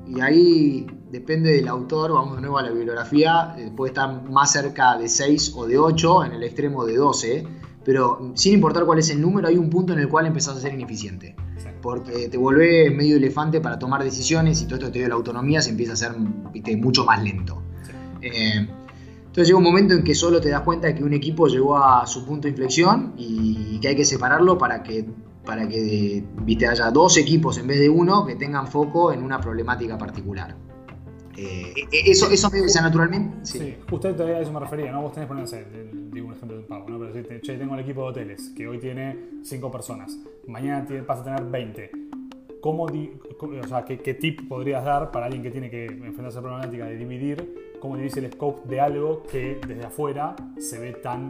[SPEAKER 2] y ahí depende del autor, vamos de nuevo a la bibliografía, eh, puede estar más cerca de 6 o de 8, en el extremo de 12, pero sin importar cuál es el número, hay un punto en el cual empezás a ser ineficiente. Porque te vuelve medio elefante para tomar decisiones y todo esto te dio la autonomía, se empieza a ser mucho más lento. Eh, entonces llega un momento en que solo te das cuenta de que un equipo llegó a su punto de inflexión y que hay que separarlo para que para que viste, haya dos equipos en vez de uno que tengan foco en una problemática particular. Eh, e, eso, eso me dice naturalmente.
[SPEAKER 1] Sí. usted todavía a eso me refería, ¿no? Vos tenés, por digo un ejemplo de pago, ¿no? Pero si che, tengo el equipo de hoteles que hoy tiene 5 personas, mañana vas a tener 20. ¿Cómo, o sea, ¿qué, ¿qué, tip podrías dar para alguien que tiene que enfrentarse a esa problemática de dividir? ¿Cómo divide el scope de algo que desde afuera se ve tan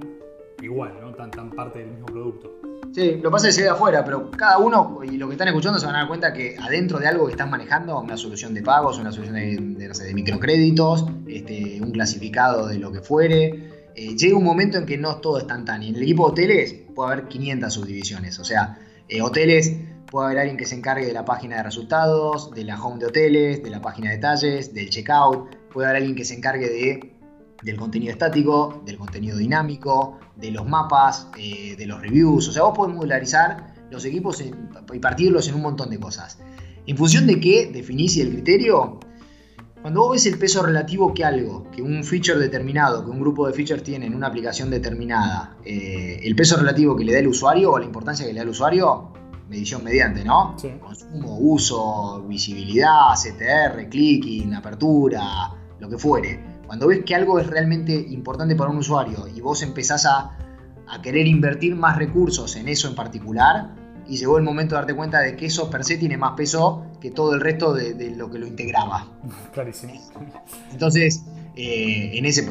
[SPEAKER 1] igual, ¿no? tan, tan parte del mismo producto?
[SPEAKER 2] Sí, lo pasa es que se ve afuera, pero cada uno, y lo que están escuchando, se van a dar cuenta que adentro de algo que están manejando, una solución de pagos, una solución de, microcréditos, este, un clasificado de lo que fuere, eh, llega un momento en que no todo es tan tan. Y en el equipo de hoteles puede haber 500 subdivisiones. O sea, eh, hoteles puede haber alguien que se encargue de la página de resultados, de la home de hoteles, de la página de detalles, del checkout. Puede haber alguien que se encargue de del contenido estático, del contenido dinámico, de los mapas, eh, de los reviews. O sea, vos podés modularizar los equipos y partirlos en un montón de cosas. En función de qué definís el criterio, cuando vos ves el peso relativo que algo, que un feature determinado, que un grupo de features tiene en una aplicación determinada, eh, el peso relativo que le da el usuario o la importancia que le da el usuario, medición mediante, ¿no? Consumo, uso, visibilidad, CTR, clicking, apertura, lo que fuere. Cuando ves que algo es realmente importante para un usuario y vos empezás a, querer invertir más recursos en eso en particular, y llegó el momento de darte cuenta de que eso per se tiene más peso que todo el resto de, lo que lo integraba.
[SPEAKER 1] Clarísimo.
[SPEAKER 2] Entonces, eh, en ese.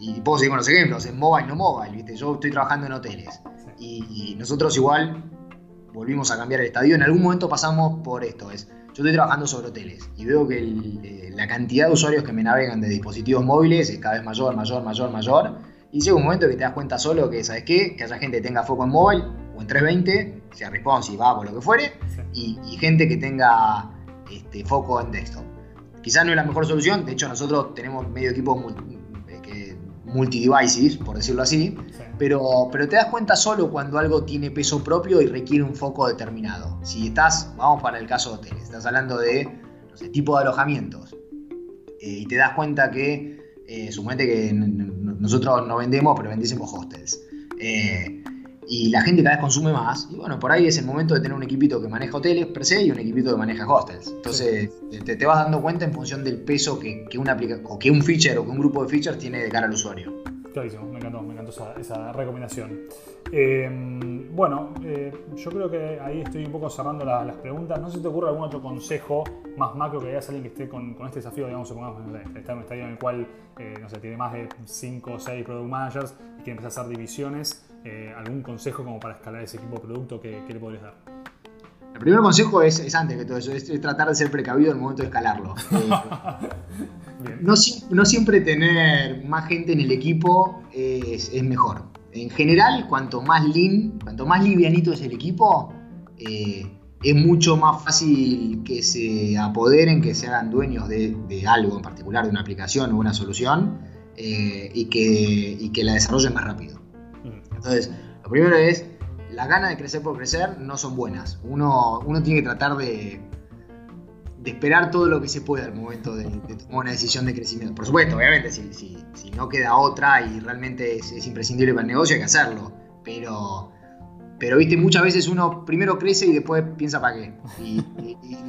[SPEAKER 2] Y puedo seguir con los ejemplos, en mobile, no mobile, ¿viste? Yo estoy trabajando en hoteles. Y, nosotros igual volvimos a cambiar el estadio. En algún momento pasamos por esto. Es, yo estoy trabajando sobre hoteles y veo que eh, la cantidad de usuarios que me navegan de dispositivos móviles es cada vez mayor, mayor, mayor, mayor. Y llega un momento que te das cuenta solo que, ¿sabes qué? Que haya gente que tenga foco en móvil o en 320, sea responsive, va por lo que fuere, y, gente que tenga este, foco en desktop. Quizás no es la mejor solución, de hecho nosotros tenemos medio equipo multi-devices, por decirlo así, pero, pero te das cuenta solo cuando algo tiene peso propio y requiere un foco determinado. Si estás, vamos para el caso de hoteles, estás hablando de tipo de alojamientos eh, y te das cuenta que, eh, que nosotros no vendemos, pero vendísemos hostels. Eh, y la gente cada vez consume más. Y bueno, por ahí es el momento de tener un equipito que maneja hoteles per se y un equipito que maneja hostels. Entonces te, vas dando cuenta en función del peso que, que, una o que un feature o que un grupo de features tiene de cara al usuario.
[SPEAKER 1] Clarísimo, me encantó, me encantó esa, recomendación. Em, bueno, eh, yo creo que ahí estoy un poco cerrando las preguntas. No sé si te ocurre algún otro consejo más macro que hayas alguien que esté con, este desafío, digamos, supongamos, está en un estadio en el cual, eh, no sé, tiene más de 5 o 6 product managers y quiere empezar a hacer divisiones. Eh, ¿Algún consejo como para escalar ese equipo de producto que, le podrías dar?
[SPEAKER 2] El primer consejo es, antes que todo eso, es, tratar de ser precavido en el momento de escalarlo. no, no, siempre tener más gente en el equipo es, mejor. En general, cuanto más lean, cuanto más livianito es el equipo, eh, es mucho más fácil que se apoderen, que se hagan dueños de, algo en particular, de una aplicación o una solución, eh, y, que, y que la desarrollen más rápido. Mm. Entonces, lo primero es, las ganas de crecer por crecer no son buenas. Uno, uno tiene que tratar de, de esperar todo lo que se pueda al momento de, tomar una decisión de crecimiento. Por supuesto, obviamente, si, no queda otra y realmente es, imprescindible para el negocio, hay que hacerlo. Pero, pero, viste, muchas veces uno primero crece y después piensa para qué. Y,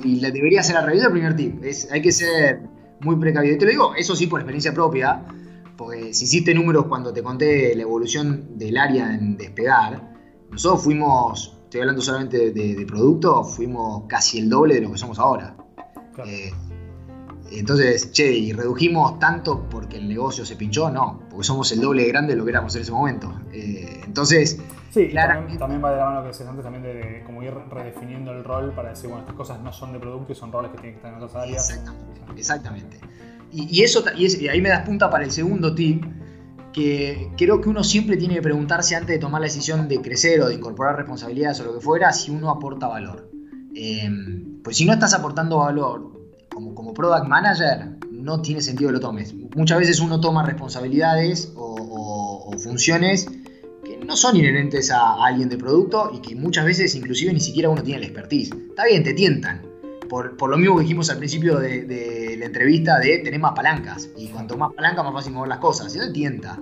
[SPEAKER 2] y, debería ser al revés del primer tip. Es, hay que ser muy precavido. Y te lo digo, eso sí por experiencia propia, porque si hiciste números cuando te conté la evolución del área en despegar, nosotros fuimos, estoy hablando solamente de, de producto, fuimos casi el doble de lo que somos ahora. Eh, entonces, che, ¿y redujimos tanto porque el negocio se pinchó? No, porque somos el doble de grande de lo que éramos en ese momento. Eh, entonces,
[SPEAKER 1] sí, también, va de la mano que decías antes, también de, como ir redefiniendo el rol para decir, bueno, estas cosas no son de producto y son roles que tienen que estar en otras áreas.
[SPEAKER 2] Exactamente. exactamente. Y, eso, y, ahí me das punta para el segundo tip, que creo que uno siempre tiene que preguntarse antes de tomar la decisión de crecer o de incorporar responsabilidades o lo que fuera, si uno aporta valor. Eh, pues si no estás aportando valor como, como product manager, no tiene sentido que lo tomes. Muchas veces uno toma responsabilidades o, funciones que no son inherentes a, alguien de producto y que muchas veces inclusive ni siquiera uno tiene el expertise. Está bien, te tientan. Por, lo mismo que dijimos al principio de, la entrevista de tener más palancas. Y cuanto más palancas, más fácil mover las cosas. Eso tienta.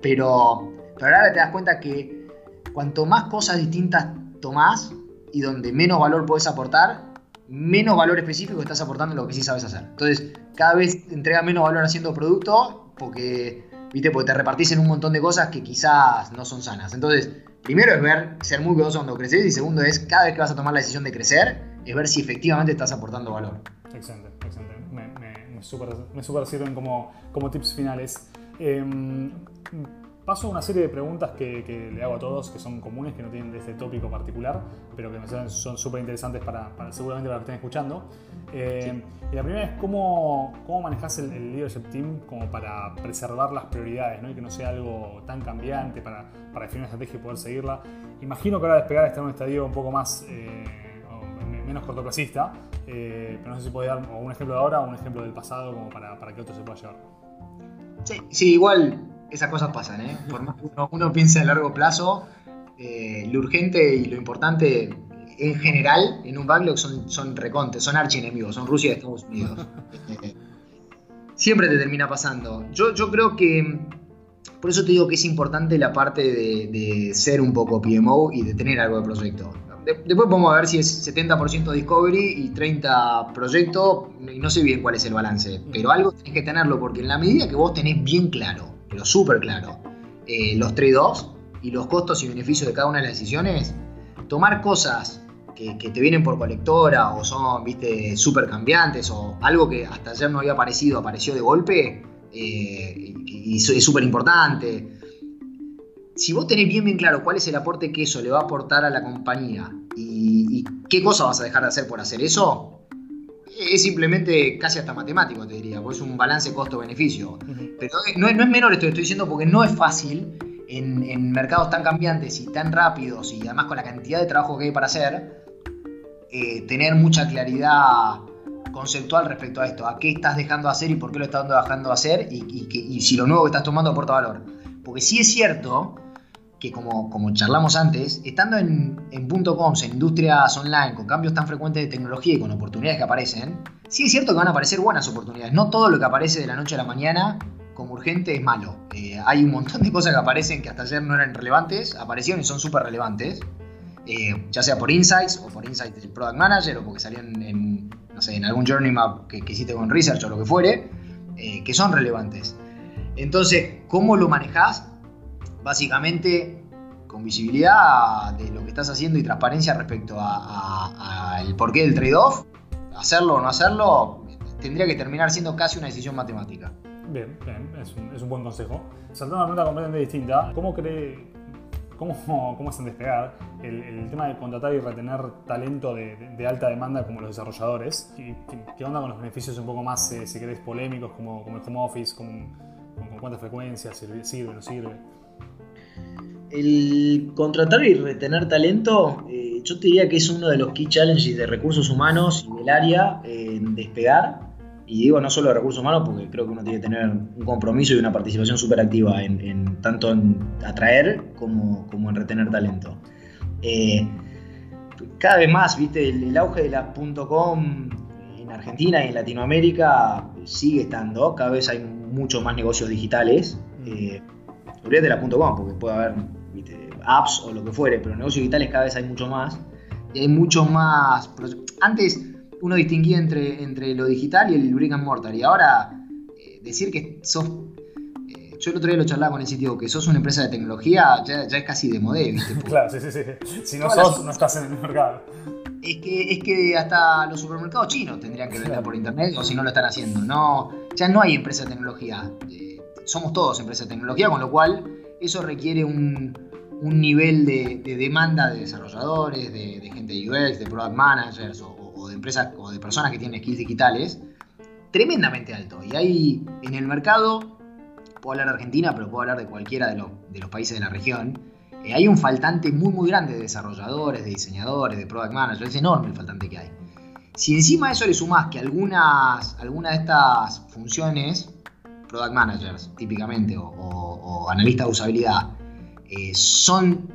[SPEAKER 2] Pero, pero ahora te das cuenta que cuanto más cosas distintas tomás y donde menos valor puedes aportar, menos valor específico estás aportando en lo que sí sabes hacer. Entonces, cada vez entrega menos valor haciendo producto porque, ¿viste? porque te repartís en un montón de cosas que quizás no son sanas. Entonces, primero es ver, ser muy cuidadoso cuando creces y segundo es, cada vez que vas a tomar la decisión de crecer, es ver si efectivamente estás aportando valor.
[SPEAKER 1] Excelente, excelente. Me, me, me, super, me super sirven como, como tips finales. Em, Paso a una serie de preguntas que, le hago a todos, que son comunes, que no tienen de este tópico particular, pero que me son súper interesantes para, seguramente para los que estén escuchando. Eh, y la primera es cómo, cómo manejas el, leadership team como para preservar las prioridades ¿no? y que no sea algo tan cambiante para, para definir una estrategia y poder seguirla. Imagino que ahora despegar está en un estadio un poco más, eh, menos cortoplacista, eh, pero no sé si puede dar un ejemplo de ahora o un ejemplo del pasado como para, para que otro se pueda llevar.
[SPEAKER 2] Sí, sí, igual esas cosas pasan, ¿eh? Por más que uno, piense a largo plazo, eh, lo urgente y lo importante en general en un backlog son, son recontes, son archienemigos, son Rusia y Estados Unidos. Eh, siempre te termina pasando. Yo, yo creo que, por eso te digo que es importante la parte de, ser un poco PMO y de tener algo de proyecto. Después vamos a ver si es 70% Discovery y 30% proyecto, y no sé bien cuál es el balance, pero algo tenés que tenerlo porque en la medida que vos tenés bien claro pero súper claro, eh, los trade-offs y los costos y beneficios de cada una de las decisiones, tomar cosas que, te vienen por colectora o son, viste, súper cambiantes o algo que hasta ayer no había aparecido, apareció de golpe eh, y, es súper importante. Si vos tenés bien bien claro cuál es el aporte que eso le va a aportar a la compañía y, y qué cosa vas a dejar de hacer por hacer eso, es simplemente casi hasta matemático, te diría, porque es un balance costo-beneficio. Pero no, es menor esto que estoy diciendo porque no es fácil en, mercados tan cambiantes y tan rápidos y además con la cantidad de trabajo que hay para hacer, eh, tener mucha claridad conceptual respecto a esto, a qué estás dejando de hacer y por qué lo estás dejando de hacer y, si lo nuevo que estás tomando aporta valor. Porque sí es cierto que como, como charlamos antes, estando en, en .coms, en industrias online, con cambios tan frecuentes de tecnología y con oportunidades que aparecen, sí es cierto que van a aparecer buenas oportunidades. No todo lo que aparece de la noche a la mañana como urgente es malo. Eh, hay un montón de cosas que aparecen que hasta ayer no eran relevantes, aparecieron y son súper relevantes. Eh, ya sea por insights o por insights del product manager o porque salieron en, no sé, en algún journey map que, hiciste con research o lo que fuere, eh, que son relevantes. Entonces, ¿cómo lo manejas? básicamente con visibilidad de lo que estás haciendo y transparencia respecto al porqué del trade-off, hacerlo o no hacerlo, tendría que terminar siendo casi una decisión matemática.
[SPEAKER 1] Bien, bien, es un, buen consejo. Saltando a una pregunta completamente distinta, ¿cómo cree, cómo, cómo es en despegar el, tema de contratar y retener talento de, alta demanda como los desarrolladores? ¿Qué, qué onda con los beneficios un poco más, eh, polémicos como, como el home office, con, con, cuánta frecuencia, sirve, sirve, no sirve?
[SPEAKER 2] El contratar y retener talento, eh, yo te diría que es uno de los key challenges de recursos humanos y del área en despegar. Y digo no solo de recursos humanos, porque creo que uno tiene que tener un compromiso y una participación súper activa en, tanto en atraer como, como en retener talento. Eh, cada vez más, viste, el, auge de la .com en Argentina y en Latinoamérica sigue estando, cada vez hay muchos más negocios digitales. Eh, de la .com, porque puede haber apps o lo que fuere, pero negocios digitales cada vez hay mucho más. Y hay mucho más. Antes uno distinguía entre, entre lo digital y el brick and mortar. Y ahora eh, decir que sos. Eh, yo el otro día lo charlaba con el sitio que sos una empresa de tecnología ya, es casi de modé,
[SPEAKER 1] claro, sí, sí, sí. Si no sos, no estás en el mercado.
[SPEAKER 2] Es que, es que hasta los supermercados chinos tendrían que vender por internet, o si no lo están haciendo. No, ya no hay empresa de tecnología. Eh, somos todos empresas de tecnología, con lo cual eso requiere un, nivel de, demanda de desarrolladores, de, gente de UX, de product managers o, de empresas o de personas que tienen skills digitales tremendamente alto. Y hay en el mercado, puedo hablar de Argentina, pero puedo hablar de cualquiera de, los países de la región, eh, hay un faltante muy muy grande de desarrolladores, de diseñadores, de product managers, es enorme el faltante que hay. Si encima a eso le sumás que algunas, algunas de estas funciones, product managers típicamente, o, analistas de usabilidad, eh, son,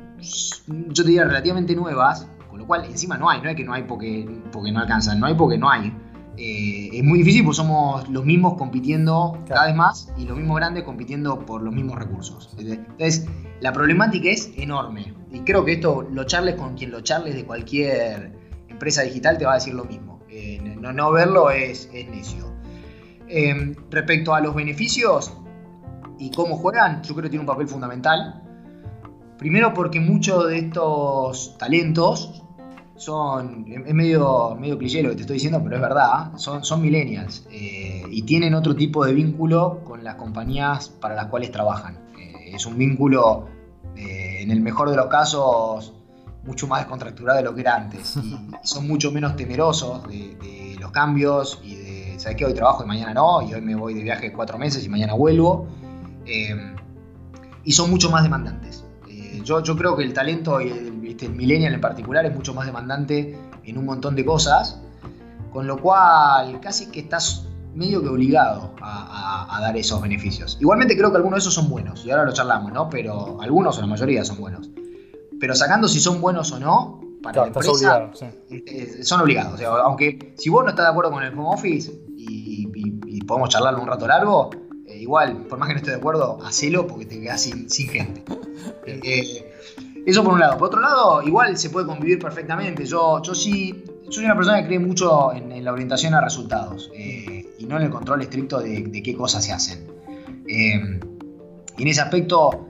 [SPEAKER 2] yo te diría, relativamente nuevas, con lo cual encima no hay, no hay que no hay porque, porque no alcanzan, no hay porque no hay. Eh, es muy difícil porque somos los mismos compitiendo cada vez más y los mismos grandes compitiendo por los mismos recursos. Entonces, la problemática es enorme. Y creo que esto lo charles con quien lo charles de cualquier empresa digital te va a decir lo mismo. Eh, no, verlo es, necio. Eh, respecto a los beneficios y cómo juegan, yo creo que tiene un papel fundamental. Primero porque muchos de estos talentos son, es medio, medio cliché lo que te estoy diciendo, pero es verdad, son, millennials eh, y tienen otro tipo de vínculo con las compañías para las cuales trabajan. es un vínculo, en el mejor de los casos, mucho más descontracturado de lo que era antes. Y son mucho menos temerosos de, los cambios y de, ¿sabes qué? Hoy trabajo y mañana no, y hoy me voy de viaje cuatro meses y mañana vuelvo. Eh, y son mucho más demandantes. Eh, yo, yo, creo que el talento y el, millennial en particular es mucho más demandante en un montón de cosas, con lo cual casi que estás medio que obligado a, a, dar esos beneficios. Igualmente creo que algunos de esos son buenos, y ahora lo charlamos, ¿no? Pero algunos o la mayoría son buenos pero sacando si son buenos o no, para la empresa, eh, son obligados. aunque si vos no estás de acuerdo con el home office y, podemos charlarlo un rato largo, eh, igual, por más que no estés de acuerdo, hacelo porque te quedas sin, gente. Eh, eso por un lado. Por otro lado, igual se puede convivir perfectamente. Yo, yo sí, yo soy una persona que cree mucho en, la orientación a resultados y no en el control estricto de, de qué cosas se hacen. y en ese aspecto,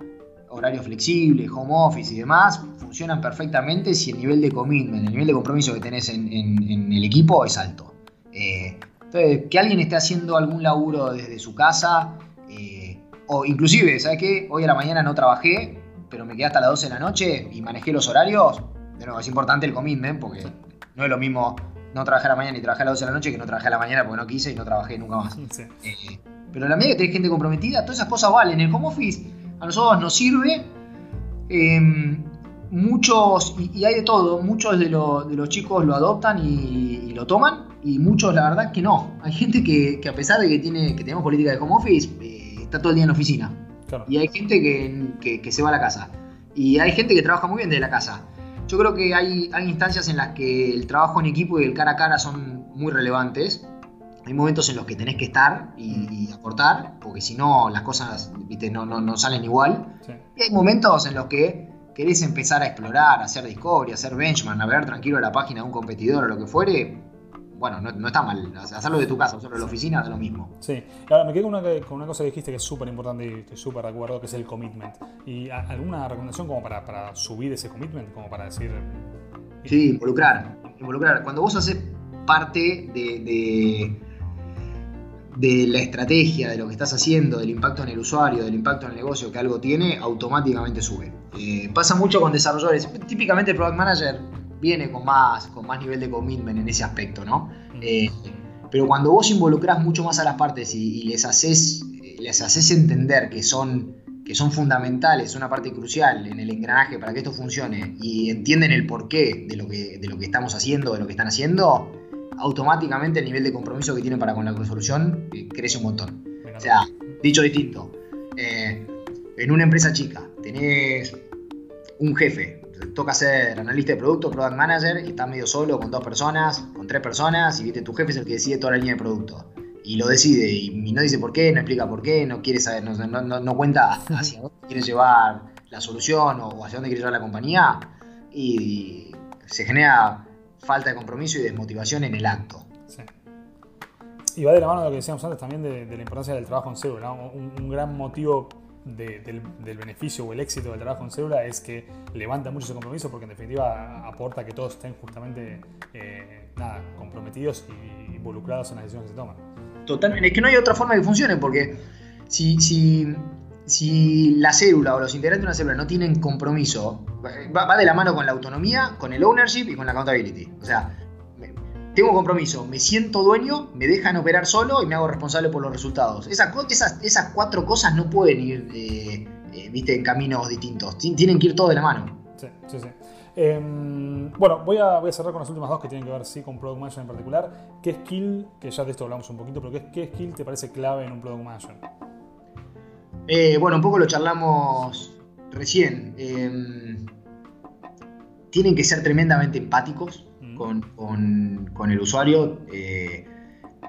[SPEAKER 2] horario flexible, home office y demás, funcionan perfectamente si el nivel de commitment, el nivel de compromiso que tenés en, el equipo es alto. Eh, entonces, que alguien esté haciendo algún laburo desde su casa, eh, o inclusive, ¿sabes qué? Hoy a la mañana no trabajé, pero me quedé hasta las 12 de la noche y manejé los horarios. De nuevo, es importante el commitment porque no es lo mismo no trabajar a la mañana y trabajar a las 12 de la noche que no trabajar a la mañana porque no quise y no trabajé nunca más. Eh, pero en la medida que tenés gente comprometida, todas esas cosas valen. El home office a nosotros nos sirve. Em, muchos, y, hay de todo, muchos de, los chicos lo adoptan y, lo toman, y muchos la verdad que no. Hay gente que, a pesar de que, tiene, que tenemos política de home office, eh, está todo el día en la oficina. Y hay gente que, se va a la casa. Y hay gente que trabaja muy bien desde la casa. Yo creo que hay, hay instancias en las que el trabajo en equipo y el cara a cara son muy relevantes hay momentos en los que tenés que estar y, aportar, porque si no las cosas No, no, salen igual. Y hay momentos en los que querés empezar a explorar, hacer discovery, hacer benchmark, navegar tranquilo a la página de un competidor o lo que fuere. Bueno, no, está mal. Hacerlo de tu casa, hacerlo de la oficina es lo mismo.
[SPEAKER 1] Sí. Ahora, me quedo con una, con una cosa que dijiste que es súper importante y estoy súper de acuerdo, que es el commitment. ¿Y alguna recomendación como para, para subir ese commitment? Como para decir...
[SPEAKER 2] Sí, involucrar. Involucrar. Cuando vos haces parte de de la estrategia, de lo que estás haciendo, del impacto en el usuario, del impacto en el negocio que algo tiene, automáticamente sube. Eh, pasa mucho con desarrolladores. Típicamente el Product Manager viene con más, con más nivel de commitment en ese aspecto, ¿no? Eh, pero cuando vos involucras mucho más a las partes y, les, haces, les haces entender que son, que son fundamentales, una parte crucial en el engranaje para que esto funcione y entienden el porqué de lo que, de lo que estamos haciendo, de lo que están haciendo, automáticamente el nivel de compromiso que tienen para con la resolución eh, crece un montón. O sea, dicho distinto, eh, en una empresa chica tenés un jefe, toca ser analista de producto, product manager, y estás medio solo con dos personas, con tres personas, y viste, tu jefe es el que decide toda la línea de producto. Y lo decide, y, no dice por qué, no explica por qué, no quiere saber, no, cuenta hacia dónde quiere llevar la solución o hacia dónde quiere llevar la compañía, y se genera falta de compromiso y desmotivación en el acto. Sí.
[SPEAKER 1] Y va de la mano de lo que decíamos antes también de, la importancia del trabajo en célula. Un, gran motivo del, beneficio o el éxito del trabajo en célula es que levanta mucho ese compromiso porque en definitiva aporta que todos estén justamente eh, nada, comprometidos y involucrados en las decisiones que se toman.
[SPEAKER 2] Totalmente, es que no hay otra forma que funcione porque si, si si la célula o los integrantes de una célula no tienen compromiso, va, de la mano con la autonomía, con el ownership y con la accountability. O sea, tengo compromiso, me siento dueño, me dejan operar solo y me hago responsable por los resultados. Esas, cuatro cosas no pueden ir eh, eh, ¿viste? en caminos distintos, tienen que ir todo de la mano.
[SPEAKER 1] Sí, sí, sí. Em, bueno, voy a, cerrar con las últimas dos que tienen que ver con Product Manager en particular. ¿Qué skill, que ya de esto hablamos un poquito, pero qué, qué skill te parece clave en un Product Manager?
[SPEAKER 2] Eh, bueno, un poco lo charlamos recién. Em, tienen que ser tremendamente empáticos mm. con, el usuario. Eh,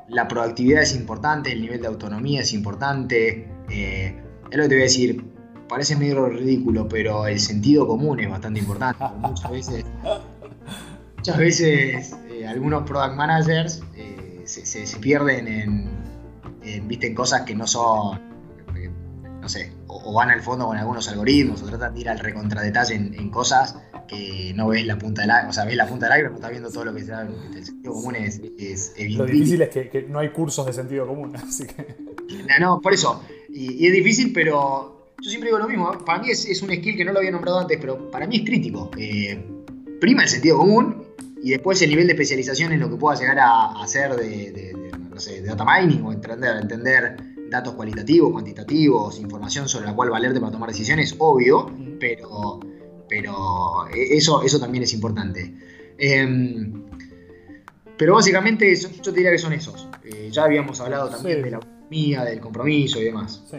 [SPEAKER 2] la proactividad es importante, el nivel de autonomía es importante. Eh, es lo que te voy a decir, parece medio ridículo, pero el sentido común es bastante importante. Muchas veces, muchas veces algunos product managers se, pierden en, en, cosas que no son, no sé, o, van al fondo con algunos algoritmos, o tratan de ir al recontradetalle en, en cosas que no ves la punta del o sea, ves la punta del iceberg, no estás viendo todo lo que se da. El sentido común es, es
[SPEAKER 1] Lo difícil es que, no hay cursos de sentido común, así que.
[SPEAKER 2] No, por eso. Y, es difícil, pero yo siempre digo lo mismo. Para mí es, un skill que no lo había nombrado antes, pero para mí es crítico. Eh, prima el sentido común y después el nivel de especialización en lo que pueda llegar a, hacer de, no sé, de data mining o entender, entender datos cualitativos, cuantitativos, información sobre la cual valerte para tomar decisiones, obvio, pero pero eh, eso, eso también es importante. Em, pero básicamente yo te diría que son esos. Eh, ya habíamos hablado también de la autonomía, del compromiso y demás.
[SPEAKER 1] Sí.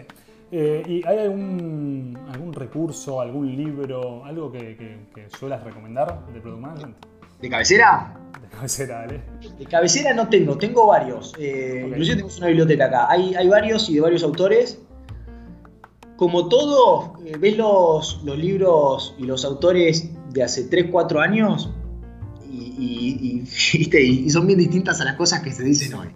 [SPEAKER 1] Eh, ¿Y hay algún, algún recurso, algún libro, algo que, que, suelas recomendar de Product Management?
[SPEAKER 2] ¿De cabecera?
[SPEAKER 1] De cabecera, dale.
[SPEAKER 2] De cabecera no tengo, tengo varios. Inclusive tenemos una biblioteca acá. Hay, hay varios y de varios autores como todo, eh, ves los, libros y los autores de hace 3, 4 años y, son bien distintas a las cosas que se dicen hoy.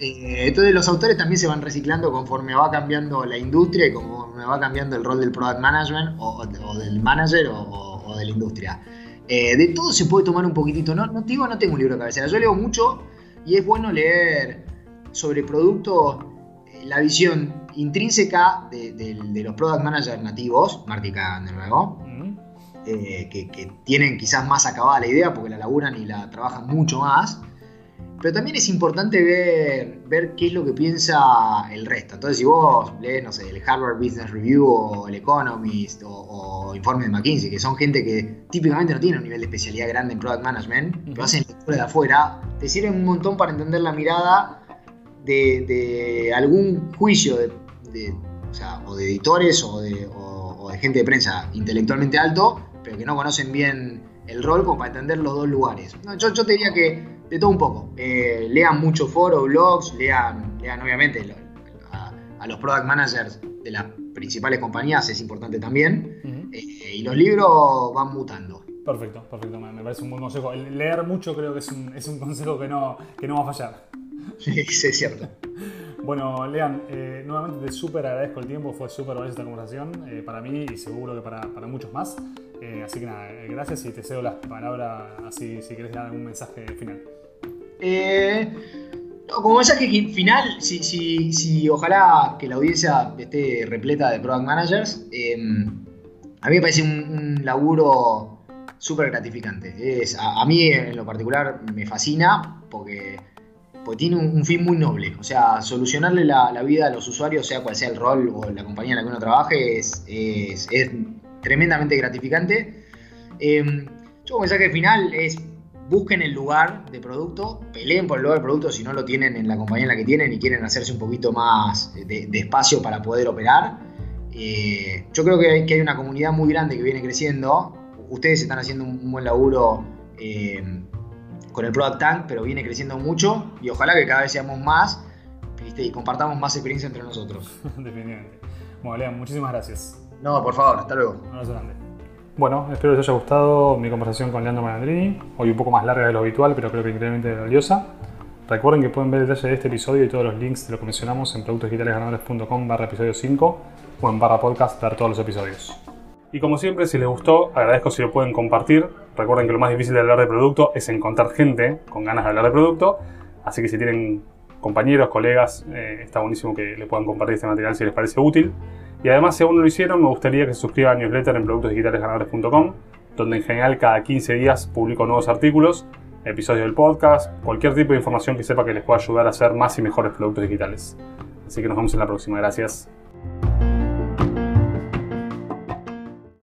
[SPEAKER 2] Eh, entonces los autores también se van reciclando conforme va cambiando la industria y conforme va cambiando el rol del product management o, del manager o, de la industria. Eh, de todo se puede tomar un poquitito. No, no digo, no tengo un libro de cabecera. Yo leo mucho y es bueno leer sobre productos la visión intrínseca de, los product managers nativos, Martica de nuevo, eh, que, tienen quizás más acabada la idea porque la laburan y la trabajan mucho más. Pero también es importante ver, ver qué es lo que piensa el resto. Entonces, si vos lees, no sé, el Harvard Business Review o el Economist o, Informe de McKinsey, que son gente que típicamente no tiene un nivel de especialidad grande en Product Management, pero hacen lectura de afuera, te sirven un montón para entender la mirada de, algún juicio de, o, de editores o de, gente de prensa intelectualmente alto, pero que no conocen bien el rol como para entender los dos lugares. yo, te diría que de todo un poco. Eh, lean mucho foro, blogs, lean, lean obviamente a, los product managers de las principales compañías, es importante también. Eh, y los libros van mutando.
[SPEAKER 1] Perfecto, perfecto, me, parece un buen consejo. leer mucho creo que es un, es un consejo que no, que no va a fallar.
[SPEAKER 2] Sí, sí, es cierto.
[SPEAKER 1] Bueno, Lean, eh, nuevamente te súper agradezco el tiempo, fue súper buena esta conversación eh, para mí y seguro que para, muchos más. Eh, así que nada, gracias y te cedo las palabras si quieres dar algún mensaje final.
[SPEAKER 2] como mensaje final, si, si, si, ojalá que la audiencia esté repleta de product managers, a mí me parece un, laburo súper gratificante. Es, a mí en lo particular me fascina porque porque tiene un, fin muy noble. O sea, solucionarle la, vida a los usuarios, sea cual sea el rol o la compañía en la que uno trabaje, es, tremendamente gratificante. Eh, yo, mensaje final es busquen el lugar de producto, peleen por el lugar de producto si no lo tienen en la compañía en la que tienen y quieren hacerse un poquito más de, espacio para poder operar. Eh, yo creo que hay, que hay, una comunidad muy grande que viene creciendo. Ustedes están haciendo un, buen laburo eh, con el Product Tank, pero viene creciendo mucho y ojalá que cada vez seamos más y compartamos más experiencia entre nosotros.
[SPEAKER 1] Definitivamente. Bueno, Lean, muchísimas gracias.
[SPEAKER 2] No, por favor, hasta luego.
[SPEAKER 1] Un abrazo grande. Bueno, espero que les haya gustado mi conversación con Leandro Malandrini. Hoy un poco más larga de lo habitual, pero creo que increíblemente valiosa. Recuerden que pueden ver el detalle de este episodio y todos los links de lo que mencionamos en productosdigitalesganadores.com barra episodio 5 o en barra podcast ver todos los episodios. Y como siempre, si les gustó, agradezco si lo pueden compartir. Recuerden que lo más difícil de hablar de producto es encontrar gente con ganas de hablar de producto. Así que si tienen compañeros, colegas, eh, está buenísimo que le puedan compartir este material si les parece útil. Y además, si aún no lo hicieron, me gustaría que se suscriban a newsletter en productosdigitalesganadores.com, donde en general cada 15 días publico nuevos artículos, episodios del podcast, cualquier tipo de información que sepa que les pueda ayudar a hacer más y mejores productos digitales. Así que nos vemos en la próxima. Gracias.